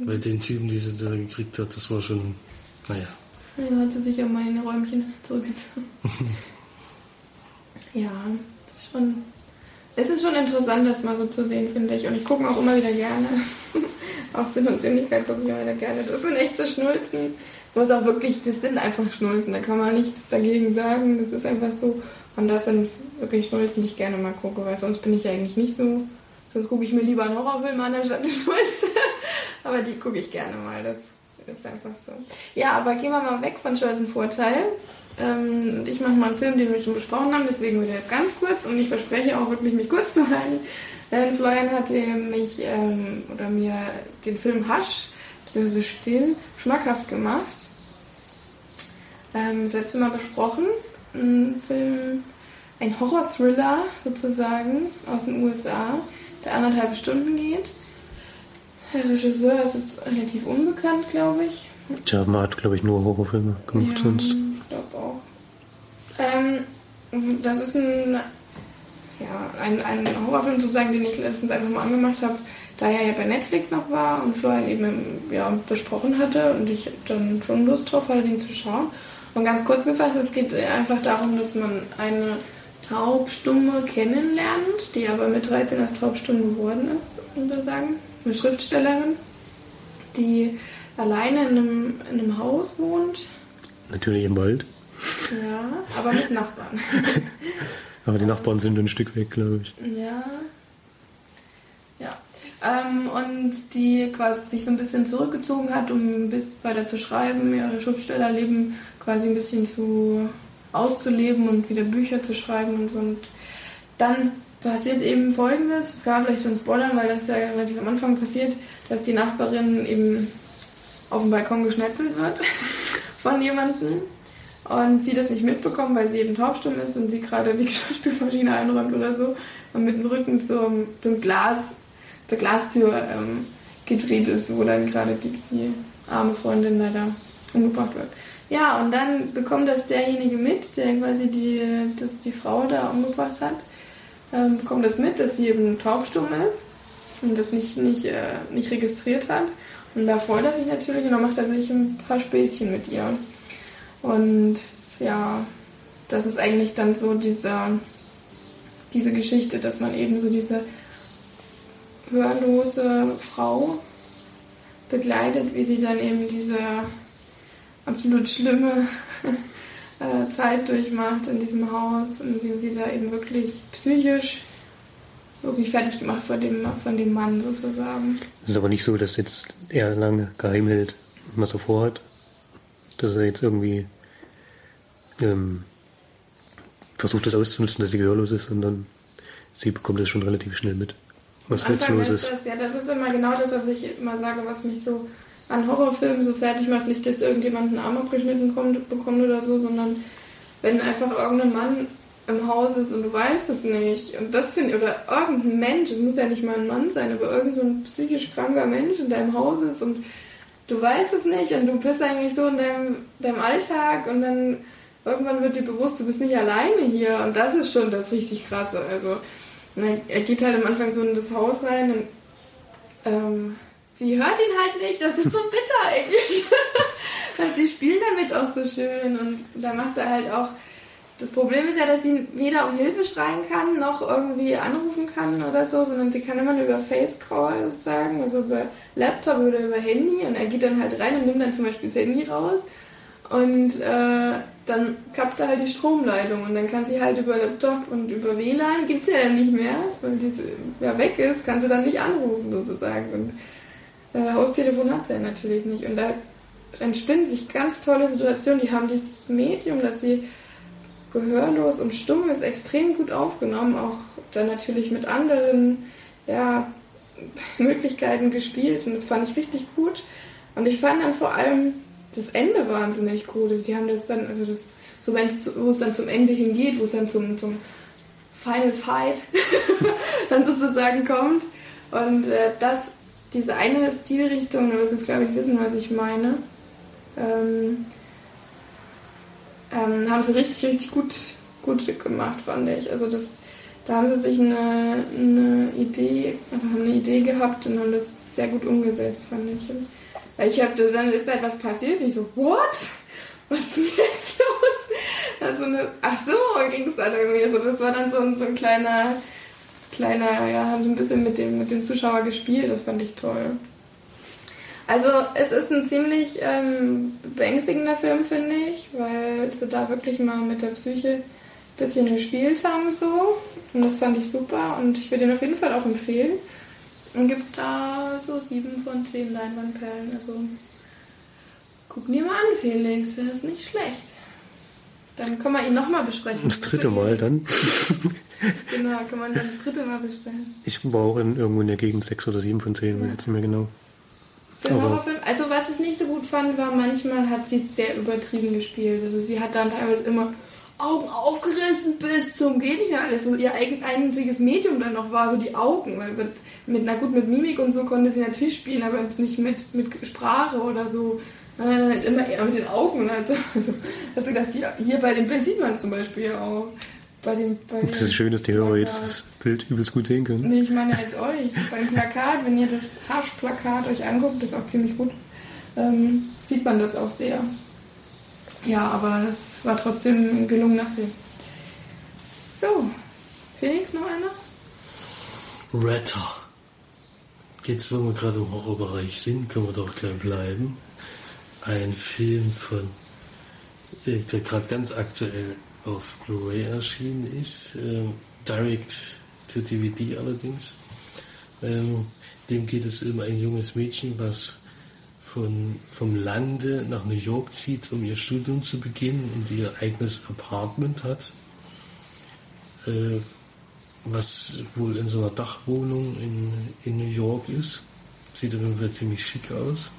Weil den Typen, die sie da gekriegt hat, das war schon, naja. Ja, hat sie sich auf meine Räumchen zurückgezogen. [laughs] ja, das ist schon. Es ist schon interessant, das mal so zu sehen, finde ich. Und ich gucke auch immer wieder gerne. [laughs] auch Sinn und Sinnigkeit gucke ich immer wieder gerne. Das sind echt so Schnulzen. Du musst auch wirklich, das sind einfach Schnulzen. Da kann man nichts dagegen sagen. Das ist einfach so. Und das sind wirklich Schnulzen, die ich gerne mal gucke, weil sonst bin ich ja eigentlich nicht so. Sonst gucke ich mir lieber einen Horrorfilm an, anstatt eine Schnulze. [laughs] aber die gucke ich gerne mal. Das ist einfach so. Ja, aber gehen wir mal weg von Stolz und Vorteil. Ähm, ich mache mal einen Film, den wir schon besprochen haben, deswegen wieder jetzt ganz kurz und ich verspreche auch wirklich, mich kurz zu halten. Denn Florian hatte mich ähm, oder mir den Film Hush, beziehungsweise Still, schmackhaft gemacht. Ähm, das letzte Mal besprochen. Ein Film, ein Horror-Thriller sozusagen aus den USA, der anderthalb Stunden geht. Der Regisseur ist jetzt relativ unbekannt, glaube ich. Tja, man hat, glaube ich, nur Horrorfilme gemacht sonst. Glaube auch. Ähm, das ist ein, ja, ein, ein Horrorfilm sozusagen, den ich letztens einfach mal angemacht habe, da er ja bei Netflix noch war und Florian eben ja, besprochen hatte und ich dann schon Lust drauf hatte, den zu schauen. Und ganz kurz gefasst, es geht einfach darum, dass man eine Taubstumme kennenlernt, die aber mit 13 als Taubstumme geworden ist, sozusagen. Eine Schriftstellerin, die alleine in einem, in einem Haus wohnt. Natürlich im Wald. Ja, aber mit Nachbarn. [laughs] aber die Nachbarn sind ein Stück weg, glaube ich. Ja. Ja. Ähm, und die quasi sich so ein bisschen zurückgezogen hat, um bis weiter zu schreiben, ihr Schriftstellerleben quasi ein bisschen zu auszuleben und wieder Bücher zu schreiben und so. Und dann passiert eben folgendes, es gab vielleicht schon spoilern, weil das ja relativ am Anfang passiert, dass die Nachbarin eben auf dem Balkon geschnetzelt wird von jemandem und sie das nicht mitbekommt, weil sie eben taubstumm ist und sie gerade die [laughs] Geschirrspülmaschine einräumt oder so und mit dem Rücken zum, zum Glas, zur Glastür ähm, gedreht ist, wo dann gerade die, die arme Freundin leider umgebracht wird. Ja, und dann bekommt das derjenige mit, der quasi die, das die Frau da umgebracht hat, ähm, bekommt das mit, dass sie eben taubstumm ist und das nicht, nicht, äh, nicht registriert hat. Und da freut er sich natürlich und dann macht er sich ein paar Späßchen mit ihr. Und ja, das ist eigentlich dann so diese, diese Geschichte, dass man eben so diese hörlose Frau begleitet, wie sie dann eben diese absolut schlimme [laughs] äh, Zeit durchmacht in diesem Haus, in dem sie da eben wirklich psychisch wirklich fertig gemacht von dem, von dem Mann sozusagen. Es ist aber nicht so, dass jetzt er lange geheim hält, was er vorhat. Dass er jetzt irgendwie ähm, versucht, das auszunutzen, dass sie gehörlos ist, sondern sie bekommt es schon relativ schnell mit, was jetzt los ist. Das, ja, das ist immer genau das, was ich immer sage, was mich so an Horrorfilmen so fertig macht, nicht, dass irgendjemand einen Arm abgeschnitten kommt, bekommt oder so, sondern wenn einfach irgendein Mann im Haus ist und du weißt es nicht. Und das finde oder irgendein Mensch, es muss ja nicht mal ein Mann sein, aber irgendein so psychisch kranker Mensch, der im Haus ist und du weißt es nicht und du bist eigentlich so in deinem, deinem Alltag und dann irgendwann wird dir bewusst, du bist nicht alleine hier und das ist schon das richtig krasse. Also, er geht halt am Anfang so in das Haus rein und ähm, sie hört ihn halt nicht, das ist so bitter eigentlich. [laughs] Weil sie spielt damit auch so schön und da macht er halt auch. Das Problem ist ja, dass sie weder um Hilfe schreien kann, noch irgendwie anrufen kann oder so, sondern sie kann immer nur über Facecall sagen, also über Laptop oder über Handy und er geht dann halt rein und nimmt dann zum Beispiel das Handy raus und äh, dann kappt er halt die Stromleitung und dann kann sie halt über Laptop und über WLAN, gibt es ja dann nicht mehr, weil diese ja weg ist, kann sie dann nicht anrufen sozusagen. Und äh, Haustelefon hat sie ja natürlich nicht. Und da entspinnen sich ganz tolle Situationen. Die haben dieses Medium, dass sie gehörlos und stumm ist, extrem gut aufgenommen. Auch dann natürlich mit anderen ja, [laughs] Möglichkeiten gespielt. Und das fand ich richtig gut. Und ich fand dann vor allem das Ende wahnsinnig gut. Also die haben das dann, also das, so wenn es wo es dann zum Ende hingeht, wo es dann zum, zum Final Fight [laughs] dann sozusagen kommt. Und äh, das diese eine Stilrichtung, aber Sie glaube ich wissen, was ich meine, ähm, ähm, haben sie richtig, richtig gut, gut gemacht, fand ich. Also das, da haben sie sich eine, eine Idee, haben eine Idee gehabt und haben das sehr gut umgesetzt, fand ich. Und ich habe dann ist halt was passiert, und ich so, what? Was ist denn jetzt los? Also eine, ach so, ging es dann irgendwie so. Das war dann so ein, so ein kleiner kleiner, ja, haben so ein bisschen mit dem, mit dem Zuschauer gespielt, das fand ich toll. Also es ist ein ziemlich ähm, beängstigender Film, finde ich, weil sie da wirklich mal mit der Psyche ein bisschen gespielt haben so. Und das fand ich super und ich würde ihn auf jeden Fall auch empfehlen. Und gibt da so sieben von zehn Leinwandperlen. Also guck dir mal an, Felix, das ist nicht schlecht. Dann können wir ihn nochmal besprechen. Das dritte Mal dann. [laughs] genau, kann man dann das dritte Mal besprechen. Ich war auch in, irgendwo in der Gegend 6 oder 7 von 10, ja. weiß jetzt nicht mehr genau. Also was ich nicht so gut fand, war manchmal hat sie es sehr übertrieben gespielt. Also sie hat dann teilweise immer Augen aufgerissen bis zum geht nicht mehr alles. So ihr einziges Medium dann noch war so die Augen. Weil mit, mit, na gut, mit Mimik und so konnte sie natürlich spielen, aber jetzt nicht mit, mit Sprache oder so. Nein, halt immer eher mit den Augen. Also, also hast du gedacht, hier bei dem Bild sieht man es zum Beispiel auch. Bei dem. Bei Das ist schön, dass die Hörer jetzt das Bild übelst gut sehen können. Nee, ich meine als euch. Beim Plakat, wenn ihr das Hasch-Plakat euch anguckt, das ist auch ziemlich gut, ähm, sieht man das auch sehr. Ja, aber das war trotzdem ein gelungener Film. So, Felix, noch einer? Ratter. Jetzt, wo wir gerade im Horrorbereich sind, können wir doch gleich bleiben. Ein Film von, äh, der gerade ganz aktuell auf Blu-ray erschienen ist, ähm, direct to DVD allerdings. Ähm, dem geht es um ein junges Mädchen, was von, vom Lande nach New York zieht, um ihr Studium zu beginnen und ihr eigenes Apartment hat. Äh, was wohl in so einer Dachwohnung in, in New York ist. Sieht auf jeden Fall ziemlich schick aus.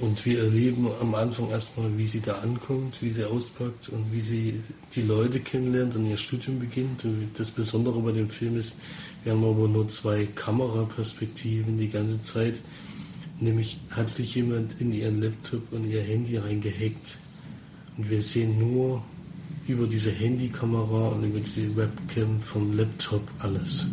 Und wir erleben am Anfang erstmal, wie sie da ankommt, wie sie auspackt und wie sie die Leute kennenlernt und ihr Studium beginnt. Und das Besondere bei dem Film ist, wir haben aber nur zwei Kameraperspektiven die ganze Zeit. Nämlich hat sich jemand in ihren Laptop und ihr Handy reingehackt. Und wir sehen nur über diese Handykamera und über diese Webcam vom Laptop alles.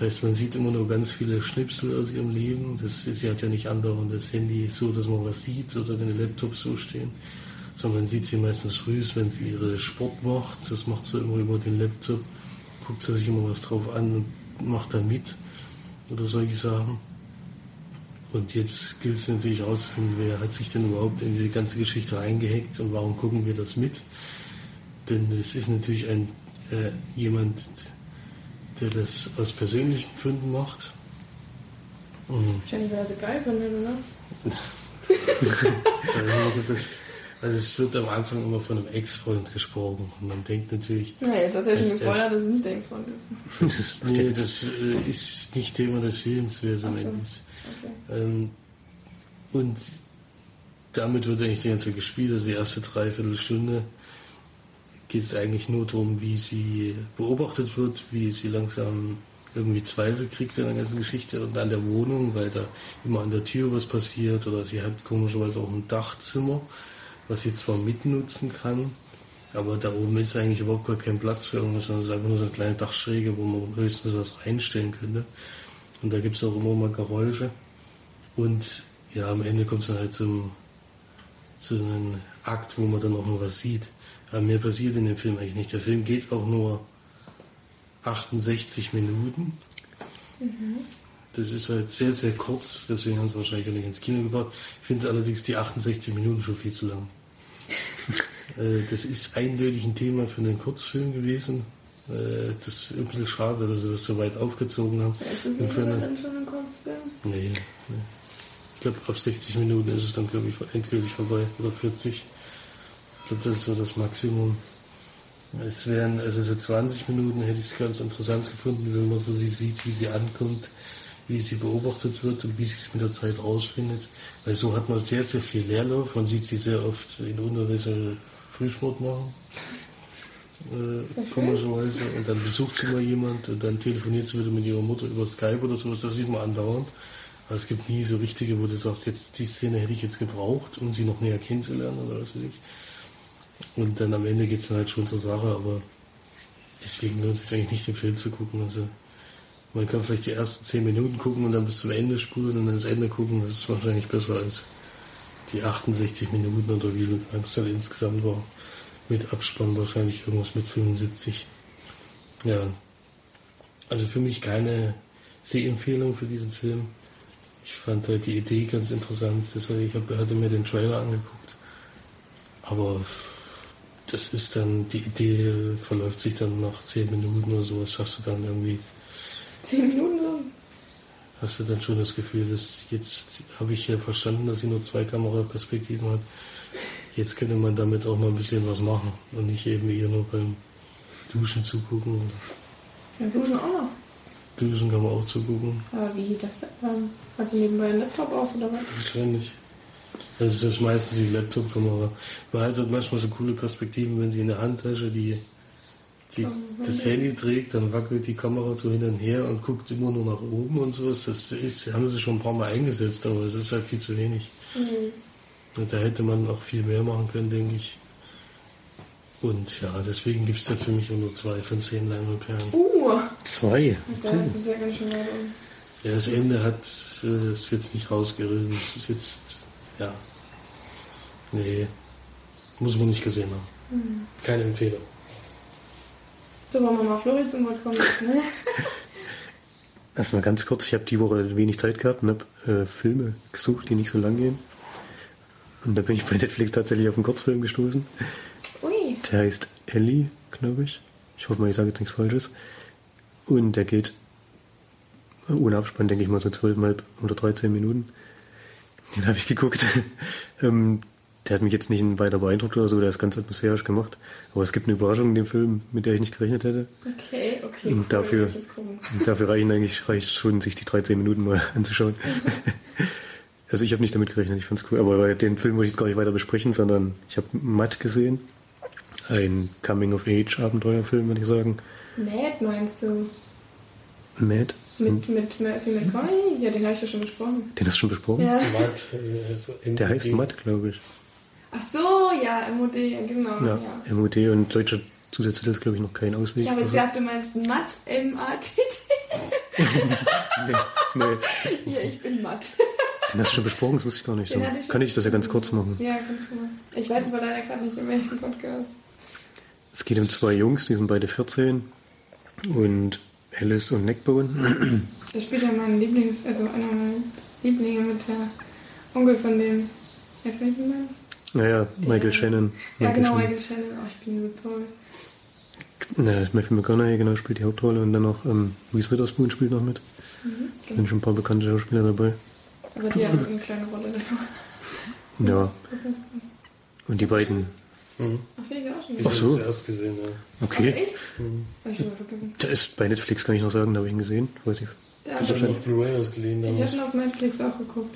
Heißt, man sieht immer nur ganz viele Schnipsel aus ihrem Leben. Das, sie hat ja nicht andauernd das Handy so, dass man was sieht oder den Laptop so stehen, sondern man sieht sie meistens früh, wenn sie ihre Sport macht. Das macht sie immer über den Laptop, guckt sie sich immer was drauf an und macht da mit oder solche Sachen. Und jetzt gilt es natürlich herauszufinden, wer hat sich denn überhaupt in diese ganze Geschichte eingehackt und warum gucken wir das mit. Denn es ist natürlich ein, äh, jemand, der das aus persönlichen Gründen macht. Wahrscheinlich, weil er sie geil findet, oder? [laughs] also, also es wird am Anfang immer von einem Ex-Freund gesprochen. Und man denkt natürlich, Ja, jetzt hast du ja schon Es- gespoilert, dass es nicht der Ex-Freund ist. das, nee, das äh, ist nicht Thema des Films, wer es am so. Ende ist. Okay. Ähm, und damit wird eigentlich die ganze Zeit gespielt. Also die erste Dreiviertelstunde geht es eigentlich nur darum, wie sie beobachtet wird, wie sie langsam irgendwie Zweifel kriegt an der ganzen Geschichte und an der Wohnung, weil da immer an der Tür was passiert oder sie hat komischerweise auch ein Dachzimmer, was sie zwar mitnutzen kann, aber da oben ist eigentlich überhaupt gar kein Platz für irgendwas, sondern es ist einfach nur so eine kleine Dachschräge, wo man höchstens was reinstellen könnte. Und da gibt es auch immer mal Geräusche. Und ja, am Ende kommt es dann halt zum, zu einem Akt, wo man dann auch noch was sieht. Aber mehr passiert in dem Film eigentlich nicht. Der Film geht auch nur 68 Minuten. Das ist halt sehr, sehr kurz, deswegen haben sie wahrscheinlich auch nicht ins Kino gebracht. Ich finde allerdings die 68 Minuten schon viel zu lang. [laughs] Äh, das ist eindeutig ein Thema für einen Kurzfilm gewesen. Äh, Das ist ein bisschen schade, dass sie das so weit aufgezogen haben. Ist es Und nicht einen- dann schon ein Kurzfilm? Nee, nee. Ich glaube, ab 60 Minuten ist es dann, glaube ich, endgültig vorbei. Oder 40. Ich glaube, das ist so das Maximum. Es wären, also so 20 Minuten hätte ich es ganz interessant gefunden, wenn man so sie sieht, wie sie ankommt, wie sie beobachtet wird und wie sie es mit der Zeit rausfindet. Weil so hat man sehr, sehr viel Leerlauf. Man sieht sie sehr oft in Unterwäsche Frühsport machen. Äh, komischerweise. Und dann besucht sie mal jemand und dann telefoniert sie wieder mit ihrer Mutter über Skype oder sowas. Das sieht man andauernd. Aber es gibt nie so richtige, wo du sagst, jetzt die Szene hätte ich jetzt gebraucht, um sie noch näher kennenzulernen oder was weiß ich. Und dann am Ende geht es dann halt schon zur Sache, aber deswegen lohnt es sich eigentlich nicht, den Film zu gucken. Also man kann vielleicht die ersten zehn Minuten gucken und dann bis zum Ende spulen und dann das Ende gucken. Das ist wahrscheinlich besser als die 68 Minuten oder wie lang es dann insgesamt war. Mit Abspann wahrscheinlich irgendwas mit 75. Ja. Also für mich keine Sehempfehlung für diesen Film. Ich fand halt die Idee ganz interessant. Deswegen, ich hatte mir den Trailer angeguckt. Aber das ist dann, die Idee verläuft sich dann nach 10 Minuten oder sowas, hast du dann irgendwie, Zehn Minuten so? hast du dann schon das Gefühl, dass jetzt habe ich ja verstanden, dass sie nur zwei Kameraperspektiven hat. Jetzt könnte man damit auch mal ein bisschen was machen und nicht eben eher nur beim Duschen zugucken. Ja, duschen auch noch. Duschen kann man auch zugucken. Aber wie das denn? dann? Also nebenbei ein Laptop auf oder was? Wahrscheinlich. Das ist meistens die Laptop-Kamera. Man hat halt manchmal so coole Perspektiven, wenn sie in der Handtasche die, die, das Handy trägt, dann wackelt die Kamera so hin und her und guckt immer nur nach oben und sowas. Das ist, haben sie schon ein paar Mal eingesetzt, aber das ist halt viel zu wenig. Und da hätte man auch viel mehr machen können, denke ich. Und ja, deswegen gibt es da für mich nur zwei von zehn Leinwandperlen. Uh, Zwei. das ist ja ganz schön weit um. Ja, das Ende hat äh, es jetzt nicht rausgerissen. Es ist jetzt, ja. Nee. Muss man nicht gesehen haben. Keine Empfehlung. So, wollen wir mal Flori zum Wort kommen. Ne? [laughs] Erstmal ganz kurz, ich habe die Woche wenig Zeit gehabt und habe äh, Filme gesucht, die nicht so lang gehen. Und da bin ich bei Netflix tatsächlich auf einen Kurzfilm gestoßen. Ui, Der heißt Ellie, glaube ich. Ich hoffe mal, ich sage jetzt nichts Falsches. Und der geht ohne Abspann, denke ich mal, so zwölfeinhalb oder 13 Minuten. Den habe ich geguckt. [laughs] ähm, der hat mich jetzt nicht weiter beeindruckt oder so, der ist ganz atmosphärisch gemacht. Aber es gibt eine Überraschung in dem Film, mit der ich nicht gerechnet hätte. okay, okay. Und cool, dafür-. Und dafür reichen eigentlich reicht schon, sich die 13 Minuten mal [laughs] anzuschauen. [laughs] also ich habe nicht damit gerechnet, ich fand's cool. Aber bei den Film wollte ich jetzt gar nicht weiter besprechen, sondern ich habe Matt gesehen. Ein Coming-of-Age-Abenteuerfilm, würde ich sagen. Mad meinst du? Matt? Mit, mit Matthew McConaughey? Ja, den habe ich ja schon besprochen. Den hast du schon besprochen? Ja. Matt, äh, Der heißt. Matt, glaube ich. Ach so, ja, MOD, genau. Ja, Ja. MOD und deutscher Zusatztitel ist, glaube ich, noch kein Ausweg. Ich habe jetzt gedacht, du meinst Matt, M-A-T-T. [laughs] nee, nee, Ja, ich bin Matt. den hast du schon besprochen, das wusste ich gar nicht. Den ich kann ich das ja ganz kurz machen. Ja, kannst du mal. Ich weiß aber leider gerade nicht, in welchem Podcast. Es geht um zwei Jungs, die sind beide 14 und Alice und Neckbone. Da spielt ja mein Lieblings-, also einer meiner Lieblinge mit der Onkel von dem. Weißt du, welchen meinst? Naja, Michael Shannon. Ja, genau, Shannon. Michael Shannon. Oh, ich bin so toll. Na, Matthew McConaughey genau spielt die Hauptrolle und dann noch ähm, Reese Witherspoon spielt noch mit. Mhm, Sind schon ein paar bekannte Schauspieler dabei. Aber die haben eine kleine Rolle. Ja. [laughs] Und die beiden. Mhm. Ach, ich auch schon. Ich Ach habe so. erst gesehen, ja. Okay. Ach, echt? Vergessen. Der ist bei Netflix, kann ich noch sagen, da habe ich ihn gesehen. Weiß ich. Der Ich hab habe ihn auf Blu-ray ausgeliehen ich habe damals. ihn auf Netflix auch geguckt.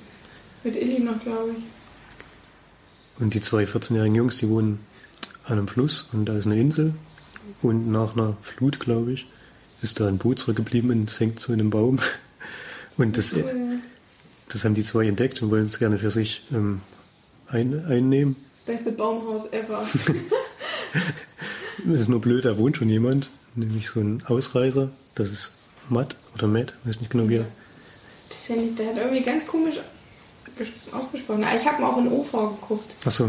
Mit Illy noch, glaube ich. Und die zwei 14-jährigen Jungs, die wohnen an einem Fluss und da ist eine Insel. Und nach einer Flut, glaube ich, ist da ein Boot zurückgeblieben und es hängt so in einem Baum. [laughs] Und das, Cool. das haben die zwei entdeckt und wollen es gerne für sich ähm, ein, einnehmen. Das beste Baumhaus ever. [laughs] Das ist nur blöd, da wohnt schon jemand, nämlich so ein Ausreißer. Das ist Matt oder Matt, weiß nicht genau wie er. Ist ja nicht, der hat irgendwie ganz komisch ges- ausgesprochen. Ah, Ich habe mal auch in OV geguckt. Achso,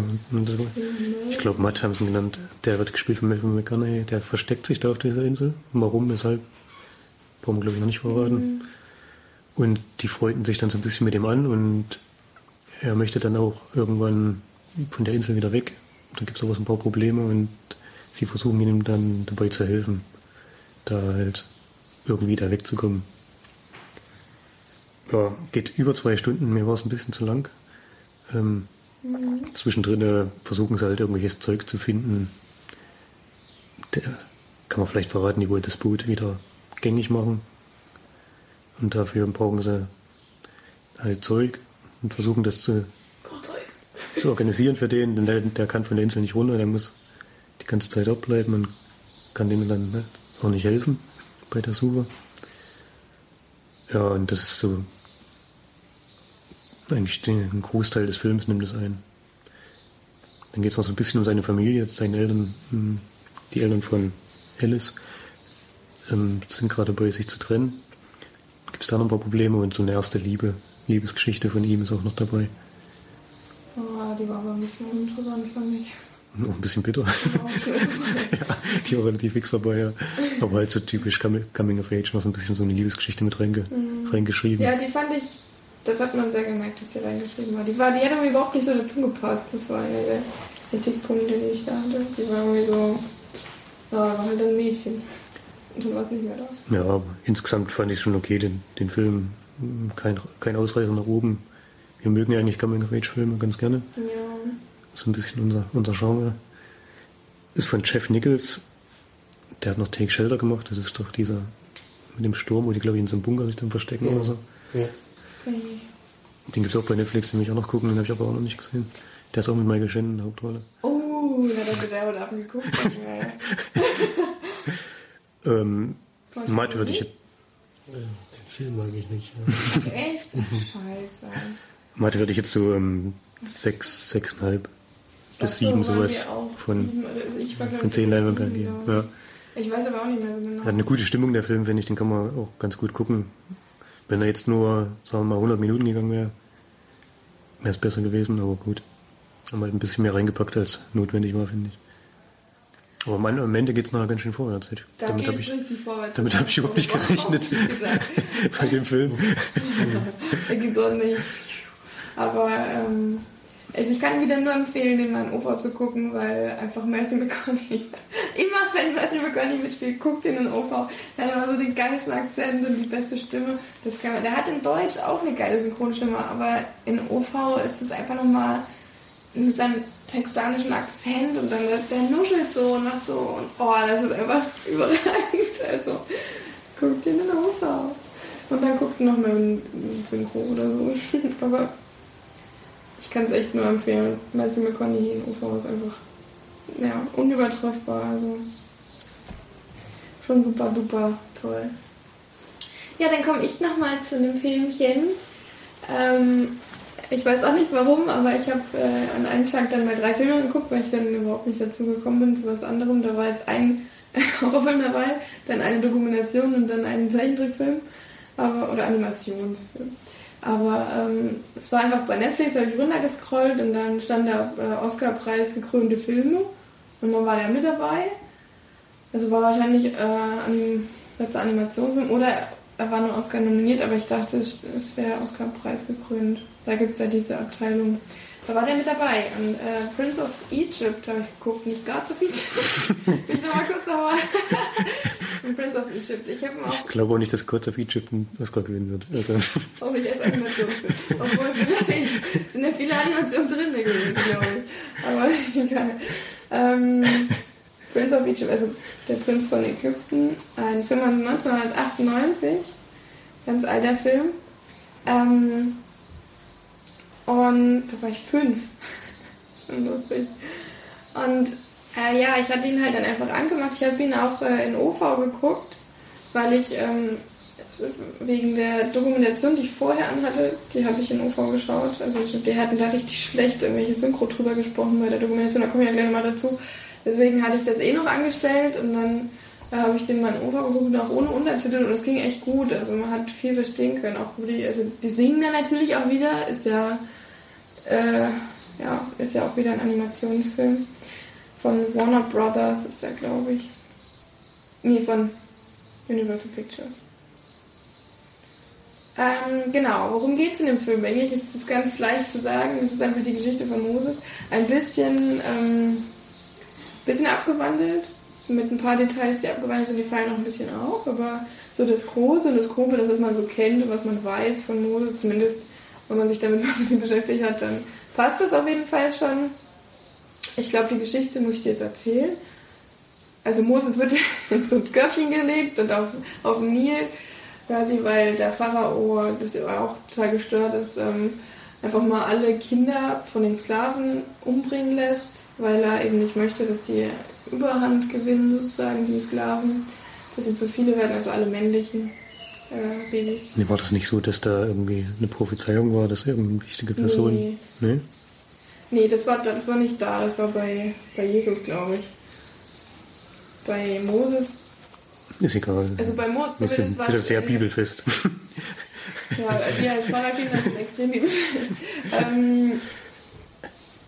ich glaube Matt haben sie ihn genannt. Der wird gespielt von Matthew McConaughey. Der versteckt sich da auf dieser Insel. Warum, weshalb, brauchen wir glaube ich noch nicht verraten. Und die freunden sich dann so ein bisschen mit ihm an und er möchte dann auch irgendwann von der Insel wieder weg. Da gibt es aber so ein paar Probleme und sie versuchen ihm dann dabei zu helfen, da halt irgendwie da wegzukommen. Ja, geht über zwei Stunden, mir war es ein bisschen zu lang. Ähm, Zwischendrin äh, versuchen sie halt irgendwelches Zeug zu finden. Der, kann man vielleicht verraten, die wollen das Boot wieder gängig machen. Und dafür brauchen sie halt Zeug und versuchen das zu, zu organisieren für den, denn der, der kann von der Insel nicht runter, der muss die ganze Zeit abbleiben und kann denen dann ne, auch nicht helfen bei der Suche. Ja, und das ist so eigentlich den, ein Großteil des Films nimmt es ein. Dann geht es noch so ein bisschen um seine Familie, seine Eltern, hm, die Eltern von Alice ähm, sind gerade dabei, sich zu trennen. Gibt es da noch ein paar Probleme und so eine erste Liebe, Liebesgeschichte von ihm ist auch noch dabei. Oh, die war aber ein bisschen uninteressant, fand ich. Auch ein bisschen bitter. [laughs] Ja, die war relativ fix vorbei, ja. Aber halt so typisch Coming of Age, noch so ein bisschen so eine Liebesgeschichte mit reinge reingeschrieben. ja, die fand ich, das hat man sehr gemerkt, dass sie reingeschrieben war. Die, war, die hat irgendwie überhaupt nicht so dazu gepasst. Das war einer der Kritikpunkte, die ich da hatte. Die war irgendwie so, ja, war halt ein Mädchen. Und dann war es nicht mehr da. Ja, aber insgesamt fand ich schon okay, den, den Film. Kein, kein Ausreißer nach oben. Wir mögen ja eigentlich Coming-of-Age-Filme ganz gerne. Ja. So ein bisschen unser, unser Genre. Ist von Jeff Nichols. Der hat noch Take Shelter gemacht. Das ist doch dieser mit dem Sturm, wo die, glaube ich, in so einem Bunker sich dann verstecken oder so. Ja. Den gibt es auch bei Netflix, den will ich auch noch gucken. Den habe ich aber auch noch nicht gesehen. Der ist auch mit Michael Shannon in der Hauptrolle. Oh, ja, da wird er heute Abend geguckt. [laughs] Ja. Ähm, Matt würde ich Äh, Den Film mag ich nicht. Ja. Echt? [laughs] Scheiße. Mathe würde ich jetzt so ähm, sechs, sechseinhalb so, sieben waren sowas von, sieben, also ich war, von zehn Leinwandperlen. glaub Ja. ich. Weiß aber auch nicht mehr so genau. Hat eine gute Stimmung, der Film, finde ich, den kann man auch ganz gut gucken. Wenn er jetzt nur, sagen wir mal, 100 Minuten gegangen wäre, wäre es besser gewesen, aber gut. Haben halt ein bisschen mehr reingepackt, als notwendig war, finde ich. Aber am, am Ende geht es nachher ganz schön vorwärts. Da damit habe ich, vorwärts. damit hab ich überhaupt nicht [laughs] gerechnet. [laughs] bei dem Film. [laughs] da geht's auch nicht. Aber ähm, also ich kann wieder nur empfehlen, den in OV zu gucken, weil einfach Matthew [laughs] McConaughey, immer wenn Matthew McConaughey mitspielt, guckt ihn in OV. Der hat immer so den geilsten Akzent und die beste Stimme. Das kann man, der hat in Deutsch auch eine geile Synchronstimme, aber in OV ist es einfach nochmal mit seinem texanischen Akzent und dann der, der nuschelt so und macht so und oh, das ist einfach [laughs] überragend. Also guckt ihn in OV. Und dann guckt noch mal ein Synchro oder so. [laughs] Aber ich kann es echt nur empfehlen. Matthew McConaughey in UV ist einfach ja, unübertreffbar. Also schon super duper toll. Ja, dann komme ich nochmal zu einem Filmchen. Ähm, ich weiß auch nicht warum, aber ich habe äh, an einem Tag dann mal drei Filme geguckt, weil ich dann überhaupt nicht dazu gekommen bin zu was anderem. Da war jetzt ein [laughs] Horrorfilm dabei, dann eine Dokumentation und dann ein Zeichentrickfilm aber, oder Animationsfilm. Aber ähm, es war einfach bei Netflix, habe ich runtergescrollt und dann stand da äh, Oscar-Preis gekrönte Filme und dann war der mit dabei. Also war wahrscheinlich äh, an bester Animationsfilm oder er war nur Oscar nominiert, aber ich dachte, es, es wäre Oscar-Preis gekrönt. Da gibt es ja diese Abteilung. Da war der mit dabei. Und äh, Prince of Egypt habe ich geguckt, nicht Gods of Egypt. Bin ich nochmal kurz sauer. [laughs] Prince of Egypt. Ich. Ich glaube auch nicht, dass Gods of Egypt einen Oscar gewinnen wird. Also, Auch nicht als Animationsfilm. Obwohl vielleicht sind ja viele Animationen drin gewesen, glaube ich. Aber [laughs] egal. Ähm, Prince of Egypt, also der Prinz von Ägypten, ein Film von 1998. Ganz alter Film. Ähm, und da war ich fünf. [laughs] Schon lustig. Und äh, ja, ich hatte ihn halt dann einfach angemacht. Ich habe ihn auch äh, in OV geguckt, weil ich ähm, wegen der Dokumentation, die ich vorher anhatte, die habe ich in OV geschaut. Also die hatten da richtig schlecht irgendwelche Synchro drüber gesprochen bei der Dokumentation, da komme ich ja gleich nochmal dazu. Deswegen hatte ich das eh noch angestellt und dann äh, habe ich den mal in OV geguckt, auch ohne Untertitel und es ging echt gut. Also man hat viel verstehen können. Auch die, also die singen dann natürlich auch wieder, ist ja, äh, ja, ist ja auch wieder ein Animationsfilm von Warner Brothers ist der, glaube ich. Nee, von Universal Pictures. Ähm, genau, worum geht es in dem Film? Eigentlich ist es ganz leicht zu sagen. Es ist einfach die Geschichte von Moses. Ein bisschen, ähm, bisschen abgewandelt, mit ein paar Details, die abgewandelt sind, die fallen noch ein bisschen auf. Aber so das Große, das Grobe, das was man so kennt und was man weiß von Moses, zumindest wenn man sich damit [laughs] mal ein bisschen beschäftigt hat, dann passt das auf jeden Fall schon. Ich glaube, die Geschichte muss ich dir jetzt erzählen. Also Moses wird [laughs] in so ein Körbchen gelegt und auf, auf dem Nil, quasi weil der Pharao, das auch total gestört ist, ähm, einfach mal alle Kinder von den Sklaven umbringen lässt, weil er eben nicht möchte, dass die Überhand gewinnen, sozusagen, die Sklaven, dass sie zu viele werden, also alle männlichen äh, Babys. nee, war das nicht so, dass da irgendwie eine Prophezeiung war, dass irgendeine wichtige Person. Nee. Nee? Nee, das war, das war nicht da, das war bei, bei Jesus, glaube ich. Bei Moses, Ist egal. also bei Moses, Wir sind wieder sehr bibelfest. Ja, wir als Pfarrerkinder sind extrem bibelfest. [laughs] ähm,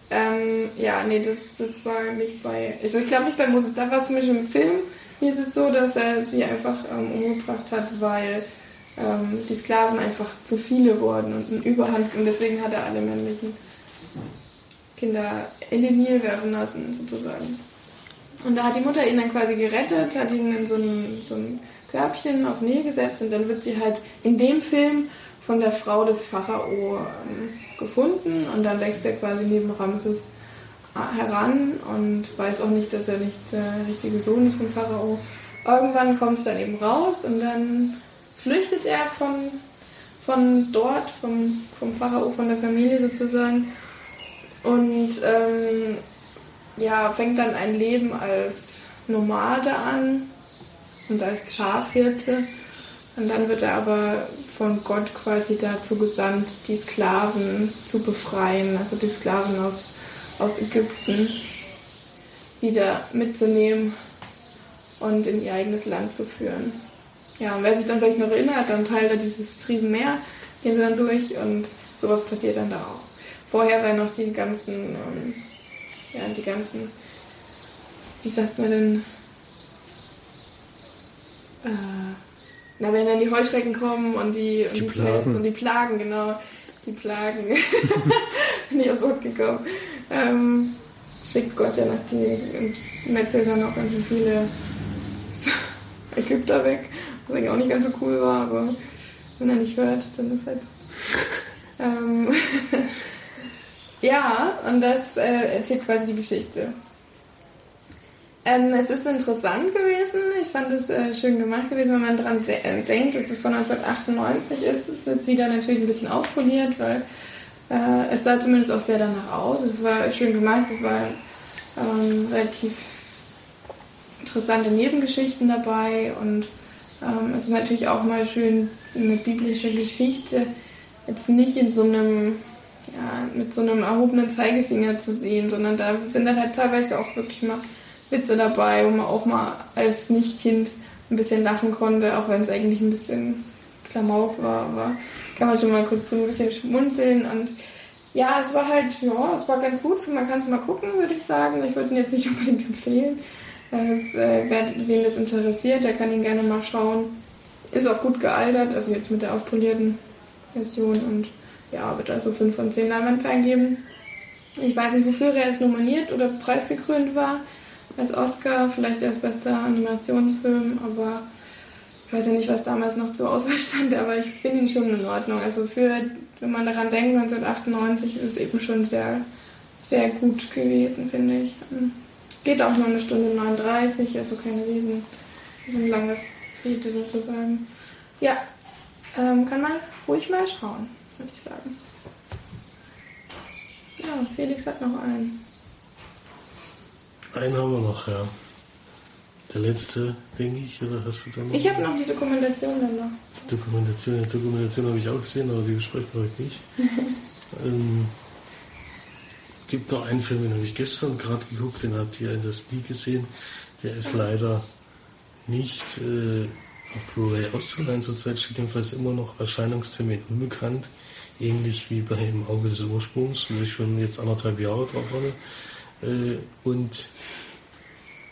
ähm, ja, nee, das, das war nicht bei, also ich glaube nicht bei Moses, da war es zum Beispiel im Film, hier ist es so, dass er sie einfach ähm, umgebracht hat, weil ähm, die Sklaven einfach zu viele wurden und eine Überhand und deswegen hat er alle männlichen Kinder in den Nil werfen lassen, sozusagen. Und da hat die Mutter ihn dann quasi gerettet, hat ihn in so ein, so ein Körbchen auf Nil gesetzt und dann wird sie halt in dem Film von der Frau des Pharao ähm, gefunden und dann wächst er quasi neben Ramses äh, heran und weiß auch nicht, dass er nicht der richtige Sohn ist vom Pharao. Irgendwann kommt es dann eben raus und dann flüchtet er von, von dort, vom, vom Pharao, von der Familie sozusagen und ähm, ja, fängt dann ein Leben als Nomade an und als Schafhirte. Und dann wird er aber von Gott quasi dazu gesandt, die Sklaven zu befreien, also die Sklaven aus, aus Ägypten wieder mitzunehmen und in ihr eigenes Land zu führen. Ja, und wer sich dann vielleicht noch erinnert, dann teilt er dieses Riesenmeer, gehen sie dann durch und sowas passiert dann da auch. Vorher werden noch die ganzen, ähm, ja, die ganzen, wie sagt man denn, äh, na, wenn dann die Heuschrecken kommen und die, und Die die, Plagen. Pest und die Plagen, genau, die Plagen, [laughs] bin ich aus Ort gekommen, ähm, schickt Gott ja nach die und metzelt dann auch ganz viele [laughs] Ägypter weg, was eigentlich auch nicht ganz so cool war, aber wenn er nicht hört, dann ist halt so. [laughs] ähm, ja, und das äh, erzählt quasi die Geschichte. Ähm, es ist interessant gewesen. Ich fand es äh, schön gemacht gewesen, wenn man daran de äh, denkt, dass es von 1998 ist. Es ist jetzt wieder natürlich ein bisschen aufpoliert, weil äh, es sah zumindest auch sehr danach aus. Es war schön gemacht, es war ähm, relativ interessante Nebengeschichten dabei und ähm, es ist natürlich auch mal schön eine biblische Geschichte jetzt nicht in so einem ja, mit so einem erhobenen Zeigefinger zu sehen, sondern da sind dann halt teilweise auch wirklich mal Witze dabei, wo man auch mal als Nicht-Kind ein bisschen lachen konnte, auch wenn es eigentlich ein bisschen Klamauk war, aber kann man schon mal kurz so ein bisschen schmunzeln und ja, es war halt, ja, es war ganz gut, man kann es mal gucken, würde ich sagen. Ich würde ihn jetzt nicht [laughs] unbedingt empfehlen. Es, äh, wer, wen das interessiert, der kann ihn gerne mal schauen. Ist auch gut gealtert, also jetzt mit der aufpolierten Version und ja, wird also 5 von 10 Leinwandperlen geben. Ich weiß nicht, wofür er jetzt nominiert oder preisgekrönt war. Als Oscar, vielleicht als bester Animationsfilm, aber ich weiß ja nicht, was damals noch zur Auswahl stand, aber ich finde ihn schon in Ordnung. Also für, wenn man daran denkt, 1998 ist es eben schon sehr, sehr gut gewesen, finde ich. Geht auch nur eine Stunde 39, also keine riesen, riesen lange Fete sozusagen. Ja, ähm, kann man ruhig mal schauen, würde ich sagen. Ja, Felix hat noch einen. Einen haben wir noch, ja. Der letzte, denke ich, oder hast du da noch? Ich habe noch die Dokumentation dann noch. Dokumentation, die Dokumentation habe ich auch gesehen, aber die besprechen wir heute nicht. [laughs] ähm, gibt noch einen Film, den habe ich gestern gerade geguckt, den habt ihr in das nie gesehen. Der ist leider nicht äh, auf Blu-ray auszuleihen. Zurzeit steht jedenfalls immer noch Erscheinungstermin unbekannt. Ähnlich wie bei Im Auge des Ursprungs, wo ich schon jetzt anderthalb Jahre drauf habe. Äh, und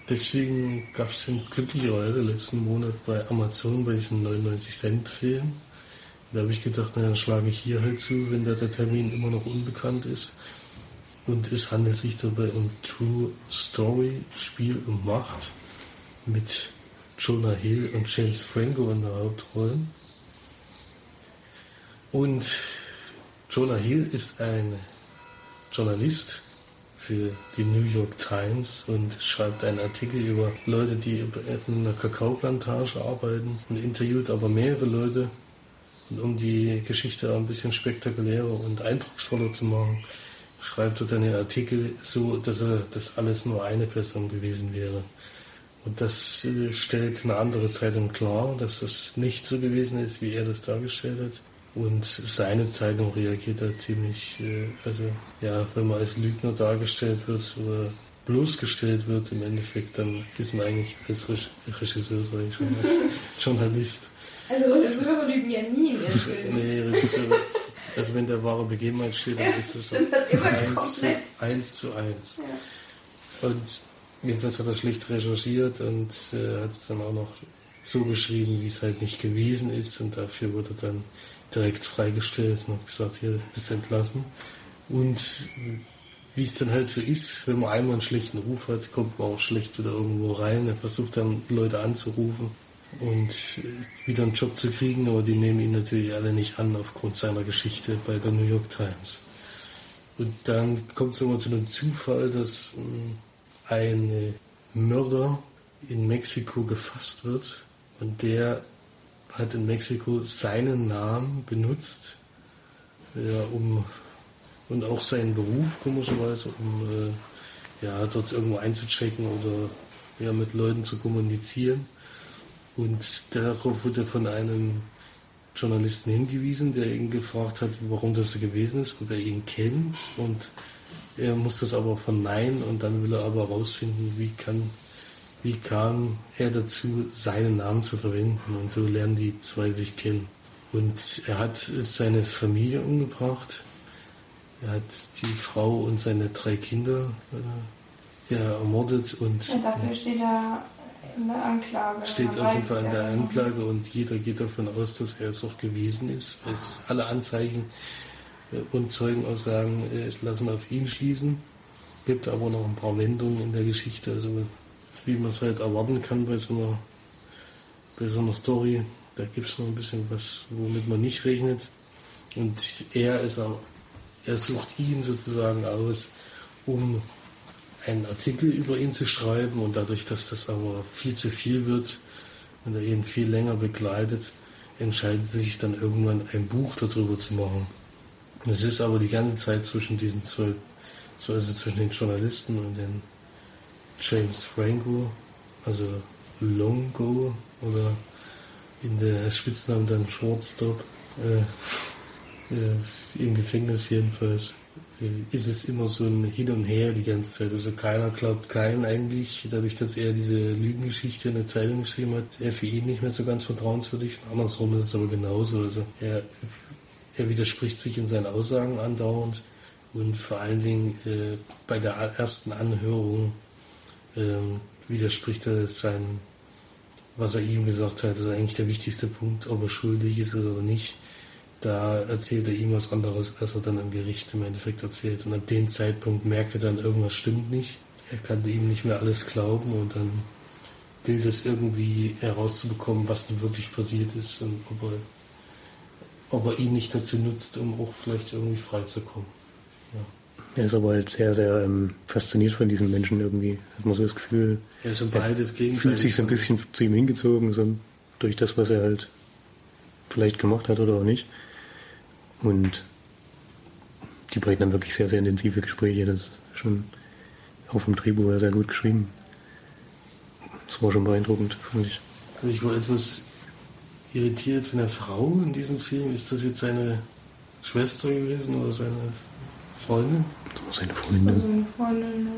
deswegen gab es glücklicherweise letzten Monat bei Amazon bei diesem 99 Cent Film. Da habe ich gedacht, na, dann schlage ich hier halt zu, wenn da der Termin immer noch unbekannt ist. Und es handelt sich dabei um True Story, Spiel und Macht mit Jonah Hill und James Franco in der Hauptrolle. Und Jonah Hill ist ein Journalist für die New York Times und schreibt einen Artikel über Leute, die in einer Kakaoplantage arbeiten und interviewt aber mehrere Leute. Und um die Geschichte ein bisschen spektakulärer und eindrucksvoller zu machen, schreibt er dann den Artikel so, dass er das alles nur eine Person gewesen wäre. Und das äh, stellt eine andere Zeitung klar, dass das nicht so gewesen ist, wie er das dargestellt hat. Und seine Zeitung reagiert da ziemlich, äh, also ja, wenn man als Lügner dargestellt wird oder bloßgestellt wird im Endeffekt, dann ist man eigentlich als Reg- Regisseur, sage ich schon, als [laughs] Journalist. Also Regisseure lügen ja nie. Nee, Regisseur, also wenn der wahre Begebenheit steht, dann Ja, ist es so das immer eins zu, eins zu eins. Und jedenfalls hat er schlicht recherchiert und äh, hat es dann auch noch so geschrieben, wie es halt nicht gewesen ist. Und dafür wurde er dann direkt freigestellt und hat gesagt, hier bist entlassen. Und wie es dann halt so ist, wenn man einmal einen schlechten Ruf hat, kommt man auch schlecht wieder irgendwo rein. Er versucht dann Leute anzurufen und äh, wieder einen Job zu kriegen, aber die nehmen ihn natürlich alle nicht an aufgrund seiner Geschichte bei der New York Times. Und dann kommt es immer zu einem Zufall, dass mh, ein Mörder in Mexiko gefasst wird und der hat in Mexiko seinen Namen benutzt, ja, um und auch seinen Beruf komischerweise, um äh, ja, dort irgendwo einzuchecken oder ja, mit Leuten zu kommunizieren. Und darauf wurde von einem Journalisten hingewiesen, der ihn gefragt hat, warum das so gewesen ist, ob er ihn kennt. Und er muss das aber verneinen und dann will er aber herausfinden, wie kann, wie kam er dazu, seinen Namen zu verwenden. Und so lernen die zwei sich kennen. Und er hat seine Familie umgebracht. Er hat die Frau und seine drei Kinder äh, ermordet und Ja, dafür steht er in der Anklage. steht auf jeden Fall in der Anklage und jeder geht davon aus, dass er es auch gewesen ist. weil es alle Anzeichen äh, und Zeugenaussagen äh, lassen auf ihn schließen. Gibt aber noch ein paar Wendungen in der Geschichte, also wie man es halt erwarten kann bei so einer, bei so einer Story. Da gibt es noch ein bisschen was, womit man nicht rechnet. Und er ist auch, er sucht ihn sozusagen aus, um einen Artikel über ihn zu schreiben und dadurch, dass das aber viel zu viel wird und er ihn viel länger begleitet, entscheidet sie sich dann irgendwann ein Buch darüber zu machen. Es ist aber die ganze Zeit zwischen diesen zwei- also zwischen den Journalisten und den James Franco, also Longo oder in der Spitznamen dann Shortstop, äh, äh, im Gefängnis jedenfalls, äh, ist es immer so ein Hin und Her die ganze Zeit. Also keiner glaubt keinen eigentlich, dadurch, dass er diese Lügengeschichte in der Zeitung geschrieben hat, er für ihn nicht mehr so ganz vertrauenswürdig. Andersrum ist es aber genauso. Also er, er widerspricht sich in seinen Aussagen andauernd und vor allen Dingen äh, bei der ersten Anhörung ähm, widerspricht er sein, was er ihm gesagt hat. Das ist eigentlich der wichtigste Punkt, ob er schuldig ist oder nicht. Da erzählt er ihm was anderes, als er dann im Gericht im Endeffekt erzählt. Und ab dem Zeitpunkt merkt er dann, irgendwas stimmt nicht. Er kann ihm nicht mehr alles glauben und dann gilt es irgendwie herauszubekommen, was denn wirklich passiert ist und ob er, ob er ihn nicht dazu nutzt, um auch vielleicht irgendwie freizukommen. Er ist aber halt sehr, sehr ähm, fasziniert von diesen Menschen irgendwie. Hat man so das Gefühl, Er ist beide gegenseitig. fühlt sich so ein bisschen zu ihm hingezogen, so durch das, was er halt vielleicht gemacht hat oder auch nicht. Und die beiden haben wirklich sehr, sehr intensive Gespräche. Das ist schon auch vom Drehbuch her sehr gut geschrieben. Das war schon beeindruckend, fand ich. Also ich war etwas irritiert von der Frau in diesem Film. Ist das jetzt seine Schwester gewesen oder seine Freundin? Das war seine Also Freundin. eine Freundin, ja.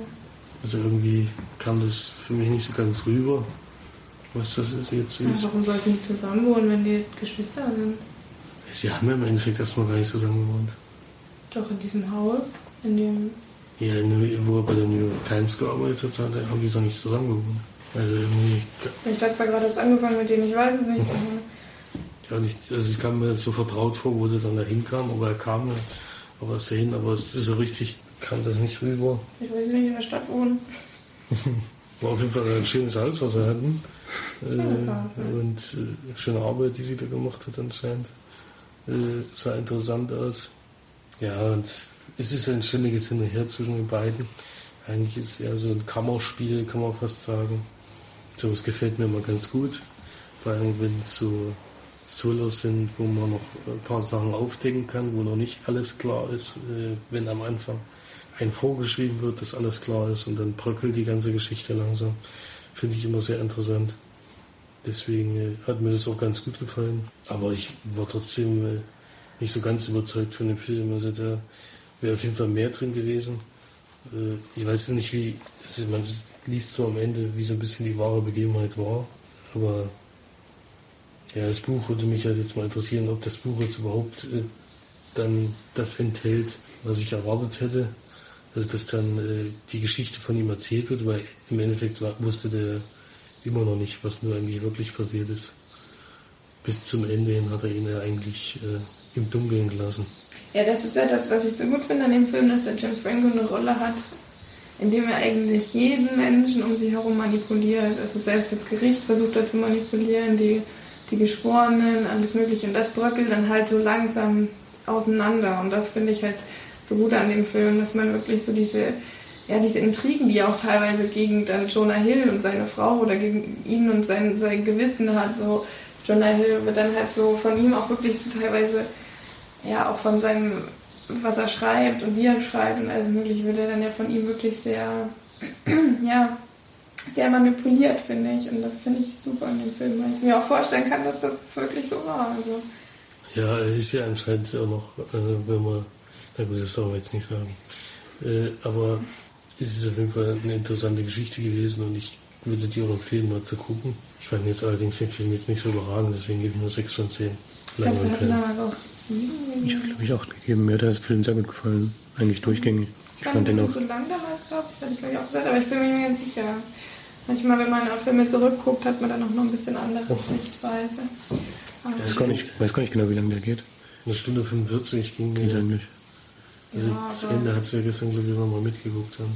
Also irgendwie kam das für mich nicht so ganz rüber, was das ist jetzt Ja, ist. warum sollten die zusammen wohnen, wenn die Geschwister sind? Sie haben ja im Endeffekt erstmal gar nicht zusammen gewohnt. Doch in diesem Haus, in dem. Ja, in- wo er bei der New York Times gearbeitet hat, haben die doch nicht zusammen gewohnt. Also irgendwie, Ich dachte zwar gerade, das angefangen mit denen, ich weiß es nicht. [laughs] Ja nicht, also es kam mir so vertraut vor, wo der dann da hinkam, aber er kam ist dahin, aber so richtig, kam das nicht rüber. ich weiß nicht, in der Stadt wohnen. [laughs] War auf jeden Fall ein schönes Haus, was er hatten. Schönes Äh, Haus, ja. Und äh, schöne Arbeit, die sie da gemacht hat anscheinend. Äh, sah interessant aus. Ja, und es ist ein ständiges Hin und Her zwischen den beiden. Eigentlich ist es eher so ein Kammerspiel, kann man fast sagen. So, es gefällt mir immer ganz gut. Vor allem, wenn es so Solos sind, wo man noch ein paar Sachen aufdecken kann, wo noch nicht alles klar ist, äh, wenn am Anfang ein vorgeschrieben wird, dass alles klar ist und dann bröckelt die ganze Geschichte langsam. Finde ich immer sehr interessant. Deswegen äh, hat mir das auch ganz gut gefallen. Aber ich war trotzdem äh, nicht so ganz überzeugt von dem Film. Also da wäre auf jeden Fall mehr drin gewesen. Ich weiß nicht, wie, also man liest so am Ende, wie so ein bisschen die wahre Begebenheit war. Aber ja, das Buch würde mich halt jetzt mal interessieren, ob das Buch jetzt überhaupt äh, dann das enthält, was ich erwartet hätte. Also dass dann äh, die Geschichte von ihm erzählt wird, weil im Endeffekt war, wusste der immer noch nicht, was nur eigentlich wirklich passiert ist. Bis zum Ende hin hat er ihn ja eigentlich äh, im Dunkeln gelassen. Ja, das ist ja das, was ich so gut finde an dem Film, dass der James Franco eine Rolle hat, in dem er eigentlich jeden Menschen um sich herum manipuliert. Also selbst das Gericht versucht er zu manipulieren, die, die Geschworenen, alles Mögliche. Und das bröckelt dann halt so langsam auseinander. Und das finde ich halt so gut an dem Film, dass man wirklich so diese, ja, diese Intrigen, die auch teilweise gegen dann Jonah Hill und seine Frau oder gegen ihn und sein, sein Gewissen hat, so Jonah Hill wird dann halt so von ihm auch wirklich so teilweise ja, auch von seinem, was er schreibt und wie er schreibt und alles mögliche, wird er dann ja von ihm wirklich sehr, [clears throat] ja, sehr manipuliert, finde ich. Und das finde ich super in dem Film, weil ich mir auch vorstellen kann, dass das wirklich so war. Also, Ja, er ist ja anscheinend auch noch, äh, wenn man, na gut, das darf man jetzt nicht sagen, Äh, aber es ist auf jeden Fall eine interessante Geschichte gewesen und ich würde dir auch empfehlen, mal zu gucken. Ich fand jetzt allerdings den Film jetzt nicht so überragend, deswegen gebe ich nur 6 von 10. Ich glaube. Ich habe, glaube ich, auch gegeben. Mir hat der Film sehr gut gefallen. Eigentlich durchgängig. Ich Ich fand fand ein den bisschen auch. zu lang damals, glaube ich. Das hatte ich, glaube ich, auch gesagt, aber ich bin mir nicht sicher. Manchmal, wenn man auf Filme zurückguckt, hat man dann auch noch ein bisschen andere Sichtweise. Aber Ich weiß gar nicht, weiß gar nicht genau, wie lange der geht. Eine Stunde 45 ging mir. eigentlich. Also Ja, das Ende hat sie ja gestern, glaube ich, nochmal mitgeguckt haben.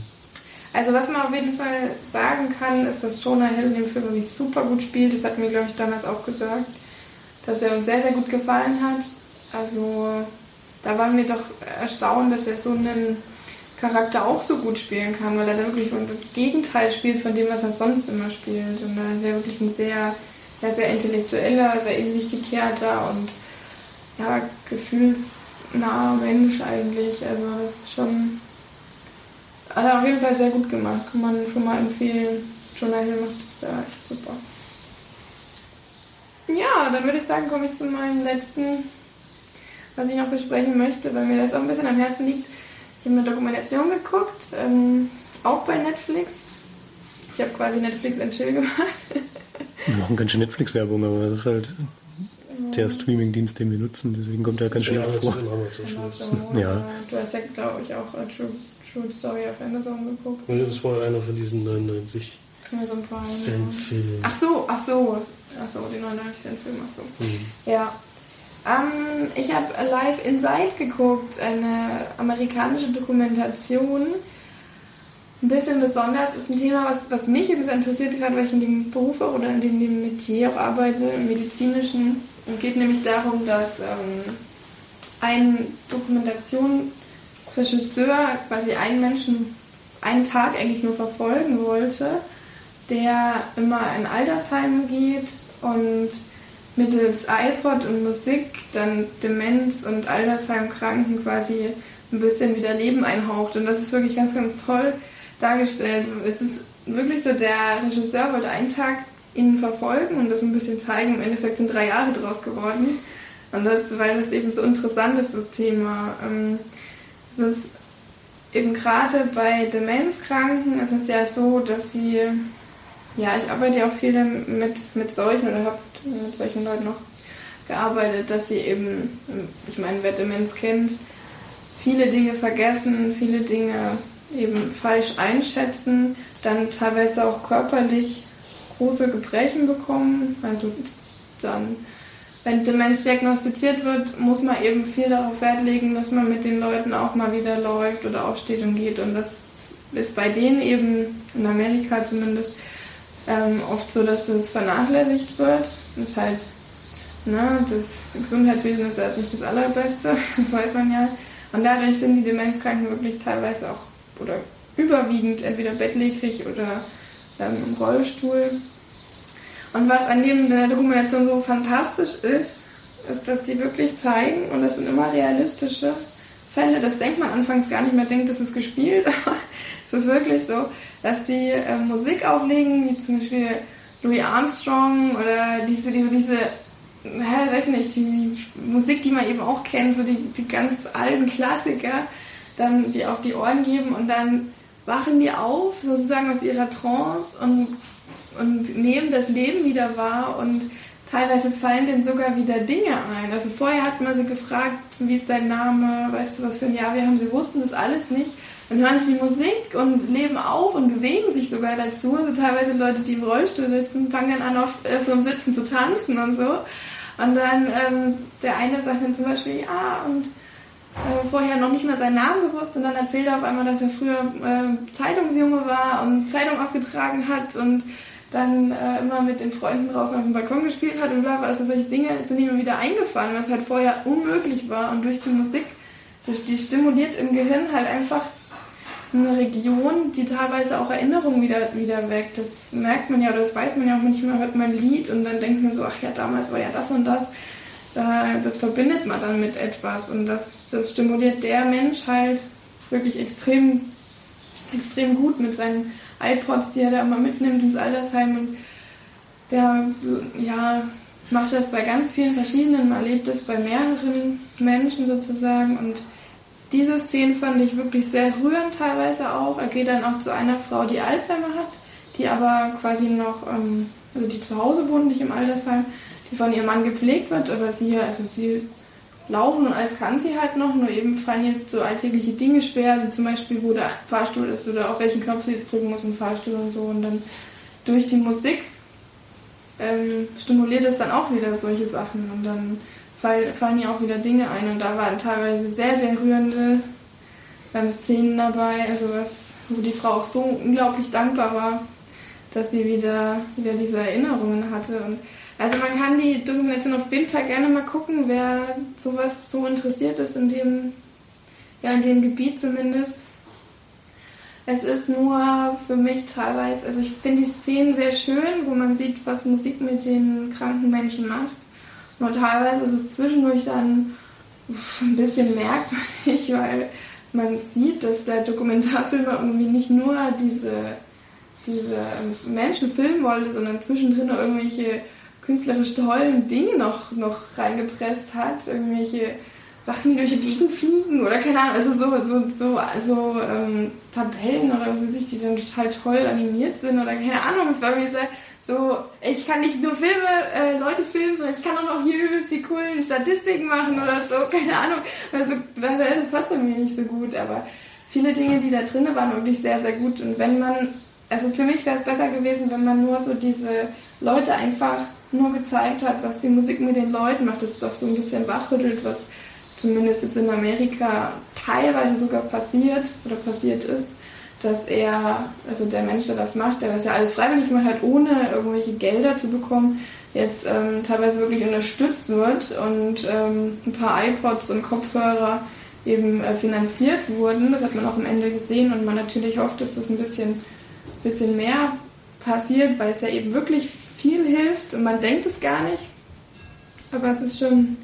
Also was man auf jeden Fall sagen kann, ist, dass Jonah Hill in dem Film wirklich super gut spielt. Das hat mir, glaube ich, damals auch gesagt, dass er uns sehr, sehr gut gefallen hat. Also da waren wir doch erstaunt, dass er so einen Charakter auch so gut spielen kann, weil er da wirklich das Gegenteil spielt von dem, was er sonst immer spielt. Und da ist er wirklich ein sehr, ja, sehr intellektueller, sehr in sich gekehrter und ja, gefühlsnaher Mensch eigentlich. Also das ist schon hat er auf jeden Fall sehr gut gemacht. Kann man schon mal empfehlen. Jonah Hill macht das ja echt super. Ja, dann würde ich sagen, komme ich zu meinem letzten, was ich noch besprechen möchte, weil mir das auch ein bisschen am Herzen liegt. Ich habe eine Dokumentation geguckt, ähm, auch bei Netflix. Ich habe quasi Netflix and Chill gemacht. Wir machen ganz schön Netflix-Werbung, aber das ist halt der Streaming-Dienst, den wir nutzen. Deswegen kommt er ganz schön Ja, oft vor. Amazon. Amazon, Ja. Du hast ja, glaube ich, auch äh, True, True Story auf Amazon geguckt. Weil das war einer von diesen 99 Amazon Prime. Cent-Filmen. Ach so, ach so. Ach so, die 99 Cent Film, ach so. Mhm. Ja. Ähm, ich habe Live Inside geguckt, eine amerikanische Dokumentation. Ein bisschen besonders ist ein Thema, was, was mich ein bisschen interessiert, gerade weil ich in dem Beruf oder in dem, dem Metier auch arbeite, im medizinischen. Es geht nämlich darum, dass ähm, ein Dokumentationsregisseur quasi einen Menschen einen Tag eigentlich nur verfolgen wollte, der immer in Altersheim geht und mittels iPod und Musik dann Demenz und Altersheimkranken quasi ein bisschen wieder Leben einhaucht. Und das ist wirklich ganz, ganz toll dargestellt. Es ist wirklich so, der Regisseur wollte einen Tag ihn verfolgen und das ein bisschen zeigen. Im Endeffekt sind drei Jahre draus geworden. Und das, weil das eben so interessant ist, das Thema. Ähm, Es ist eben gerade bei Demenzkranken ist es ja so, dass sie, ja, ich arbeite ja auch viel mit, mit solchen oder habe mit solchen Leuten noch gearbeitet, dass sie eben, ich meine, wer Demenz kennt, viele Dinge vergessen, viele Dinge eben falsch einschätzen, dann teilweise auch körperlich große Gebrechen bekommen. Also dann, wenn Demenz diagnostiziert wird, muss man eben viel darauf Wert legen, dass man mit den Leuten auch mal wieder läuft oder aufsteht und geht. Und das ist bei denen eben, in Amerika zumindest, ähm, oft so, dass es vernachlässigt wird. Ist halt, ne, das Gesundheitswesen ist jetzt nicht das allerbeste, [laughs] das weiß man ja. Und dadurch sind die Demenzkranken wirklich teilweise auch oder überwiegend entweder bettlägerig oder ähm, im Rollstuhl. Und was an dem der Dokumentation so fantastisch ist, ist, dass die wirklich zeigen, und das sind immer realistische Fälle, das denkt man anfangs gar nicht mehr, denkt, das ist gespielt, [laughs] aber es ist wirklich so, dass die äh, Musik auflegen, wie zum Beispiel Louis Armstrong oder diese, diese, diese, hä, weiß nicht, die, die Musik, die man eben auch kennt, so die, die ganz alten Klassiker, dann die auf die Ohren geben und dann wachen die auf, sozusagen aus ihrer Trance und, und nehmen das Leben wieder wahr und teilweise fallen denen sogar wieder Dinge ein. Also vorher hat man sie gefragt, wie ist dein Name, weißt du, was für ein Jahr wir haben, sie wussten das alles nicht. Dann hören sie die Musik und leben auf und bewegen sich sogar dazu. Also teilweise Leute, die im Rollstuhl sitzen, fangen dann an, auf äh, vom Sitzen zu tanzen und so. Und dann ähm, der eine sagt dann zum Beispiel, ja, und äh, vorher noch nicht mal seinen Namen gewusst und dann erzählt er auf einmal, dass er früher äh, Zeitungsjunge war und Zeitung ausgetragen hat und dann äh, immer mit den Freunden draußen auf dem Balkon gespielt hat und bla, bla. also solche Dinge sind ihm wieder eingefallen, was halt vorher unmöglich war und durch die Musik, durch die stimuliert im Gehirn halt einfach eine Region, die teilweise auch Erinnerungen wieder, wieder weckt. Das merkt man ja oder das weiß man ja auch manchmal, hört man ein Lied und dann denkt man so, ach ja, damals war ja das und das. Äh, Das verbindet man dann mit etwas und das, das stimuliert der Mensch halt wirklich extrem, extrem gut mit seinen iPods, die er da immer mitnimmt ins Altersheim und der ja, macht das bei ganz vielen verschiedenen, man erlebt das bei mehreren Menschen sozusagen und diese Szenen fand ich wirklich sehr rührend teilweise auch. Er geht dann auch zu einer Frau, die Alzheimer hat, die aber quasi noch, ähm, also die zu Hause wohnt, nicht im Altersheim, die von ihrem Mann gepflegt wird, aber sie, also sie laufen und alles kann sie halt noch, nur eben fallen ihr so alltägliche Dinge schwer, also zum Beispiel, wo der Fahrstuhl ist oder auf welchen Knopf sie jetzt drücken muss im Fahrstuhl und so und dann durch die Musik ähm, stimuliert es dann auch wieder solche Sachen und dann fall, fallen ihr auch wieder Dinge ein und da waren teilweise sehr, sehr rührende ähm, Szenen dabei, also was, wo die Frau auch so unglaublich dankbar war, dass sie wieder, wieder diese Erinnerungen hatte und also man kann die Dokumentation auf jeden Fall gerne mal gucken, wer sowas so interessiert ist in dem, ja, in dem Gebiet zumindest. Es ist nur für mich teilweise, also ich finde die Szenen sehr schön, wo man sieht, was Musik mit den kranken Menschen macht. Nur teilweise ist es zwischendurch dann ein bisschen merkwürdig, weil man sieht, dass der Dokumentarfilmer irgendwie nicht nur diese, diese Menschen filmen wollte, sondern zwischendrin irgendwelche künstlerisch tollen Dinge noch, noch reingepresst hat. Irgendwelche Sachen, die durch die Gegend fliegen oder keine Ahnung, also so, so, so also, ähm, Tabellen oder ich, die dann total toll animiert sind oder keine Ahnung. Es war mir so, so, ich kann nicht nur Filme, äh, Leute filmen, sondern ich kann auch noch hier übelst die coolen Statistiken machen oder so, [laughs] keine Ahnung. Also das passt mir nicht so gut, aber viele Dinge, die da drin waren, wirklich sehr, sehr gut. Und wenn man, also für mich wäre es besser gewesen, wenn man nur so diese Leute einfach nur gezeigt hat, was die Musik mit den Leuten macht. Das ist doch so ein bisschen wachrüttelt, was zumindest jetzt in Amerika teilweise sogar passiert oder passiert ist, dass er, also der Mensch, der das macht, der das ja alles freiwillig macht, halt ohne irgendwelche Gelder zu bekommen, jetzt ähm, teilweise wirklich unterstützt wird und ähm, ein paar iPods und Kopfhörer eben äh, finanziert wurden. Das hat man auch am Ende gesehen und man natürlich hofft, dass das ein bisschen, bisschen mehr passiert, weil es ja eben wirklich viel hilft und man denkt es gar nicht. Aber es ist schon,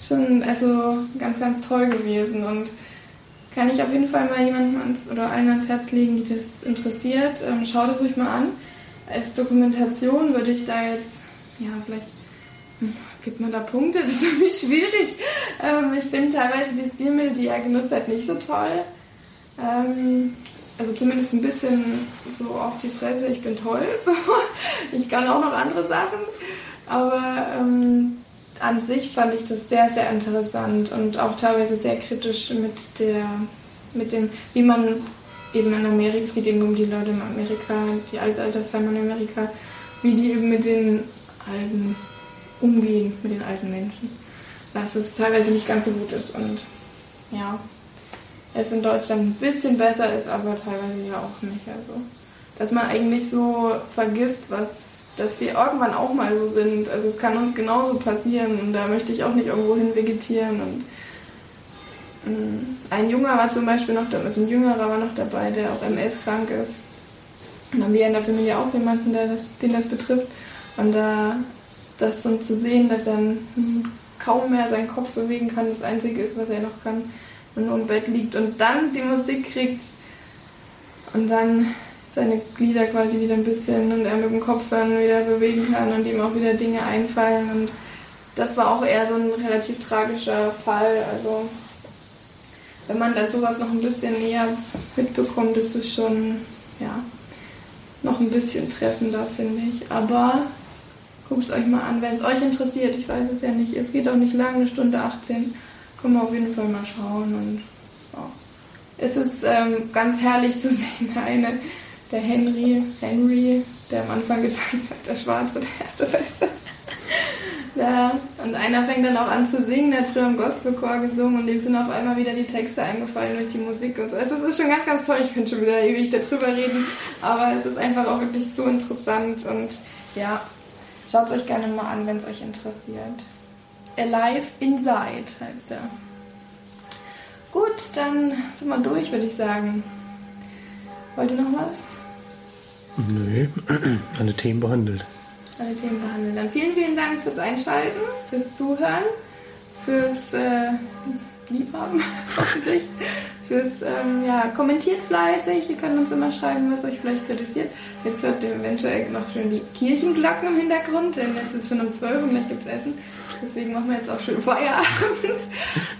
schon also ganz, ganz toll gewesen und kann ich auf jeden Fall mal jemandem ans, oder allen ans Herz legen, die das interessiert. Ähm, schaut es ruhig mal an. Als Dokumentation würde ich da jetzt, ja, vielleicht hm, gibt man da Punkte, das ist [laughs] irgendwie schwierig. Ähm, ich finde teilweise die Stilmittel, die er genutzt hat, nicht so toll. Ähm, also zumindest ein bisschen so auf die Fresse, ich bin toll. [laughs] ich kann auch noch andere Sachen. Aber ähm, an sich fand ich das sehr, sehr interessant und auch teilweise sehr kritisch mit der, mit dem, wie man eben in Amerika, es geht eben um die Leute in Amerika, die Altersheime in Amerika, wie die eben mit den Alten umgehen, mit den alten Menschen. Dass es teilweise nicht ganz so gut ist und ja, es in Deutschland ein bisschen besser ist, aber teilweise ja auch nicht. Also, dass man eigentlich so vergisst, was, dass wir irgendwann auch mal so sind. Also es kann uns genauso passieren und da möchte ich auch nicht irgendwo hin vegetieren und ähm, ein Junger war zum Beispiel noch, also ein Jüngerer war noch dabei, der auch MS-krank ist. Und dann haben wir in der Familie auch jemanden, der das, den das betrifft. Und da das dann zu sehen, dass er kaum mehr seinen Kopf bewegen kann, das Einzige ist, was er noch kann, und nur im Bett liegt und dann die Musik kriegt und dann seine Glieder quasi wieder ein bisschen und er mit dem Kopf dann wieder bewegen kann und ihm auch wieder Dinge einfallen und das war auch eher so ein relativ tragischer Fall. Also wenn man da sowas noch ein bisschen näher mitbekommt, ist es schon ja noch ein bisschen treffender, finde ich. Aber guckt es euch mal an, wenn es euch interessiert. Ich weiß es ja nicht. Es geht auch nicht lang, eine Stunde 18 können wir auf jeden Fall mal schauen. Und ja. es ist ähm, ganz herrlich zu [laughs] sehen, eine, der Henry, Henry, der am Anfang gezeigt hat, der Schwarze, der erste Beste. ja, und einer fängt dann auch an zu singen, der hat früher im Gospelchor gesungen und dem sind auf einmal wieder die Texte eingefallen durch die Musik und so. Also es ist schon ganz, ganz toll, ich könnte schon wieder ewig darüber reden, aber es ist einfach auch wirklich so interessant und ja, schaut es euch gerne mal an, wenn es euch interessiert. Alive Inside heißt er. Gut, dann sind wir durch, würde ich sagen. Wollt ihr noch was? Nö, [clears throat] alle Themen behandelt. Alle Themen behandelt. Dann vielen, vielen Dank fürs Einschalten, fürs Zuhören, fürs äh, lieb haben, [laughs] hoffentlich. Fürs, ähm, ja, kommentiert fleißig, ihr könnt uns immer schreiben, was euch vielleicht kritisiert. Jetzt hört ihr eventuell noch schön die Kirchenglocken im Hintergrund, denn jetzt ist schon um 12 und gleich gibt's Essen. Deswegen machen wir jetzt auch schön Feierabend.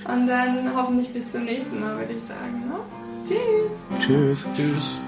Und dann hoffentlich bis zum nächsten Mal, würde ich sagen. Ne? Tschüss! Tschüss. Tschüss.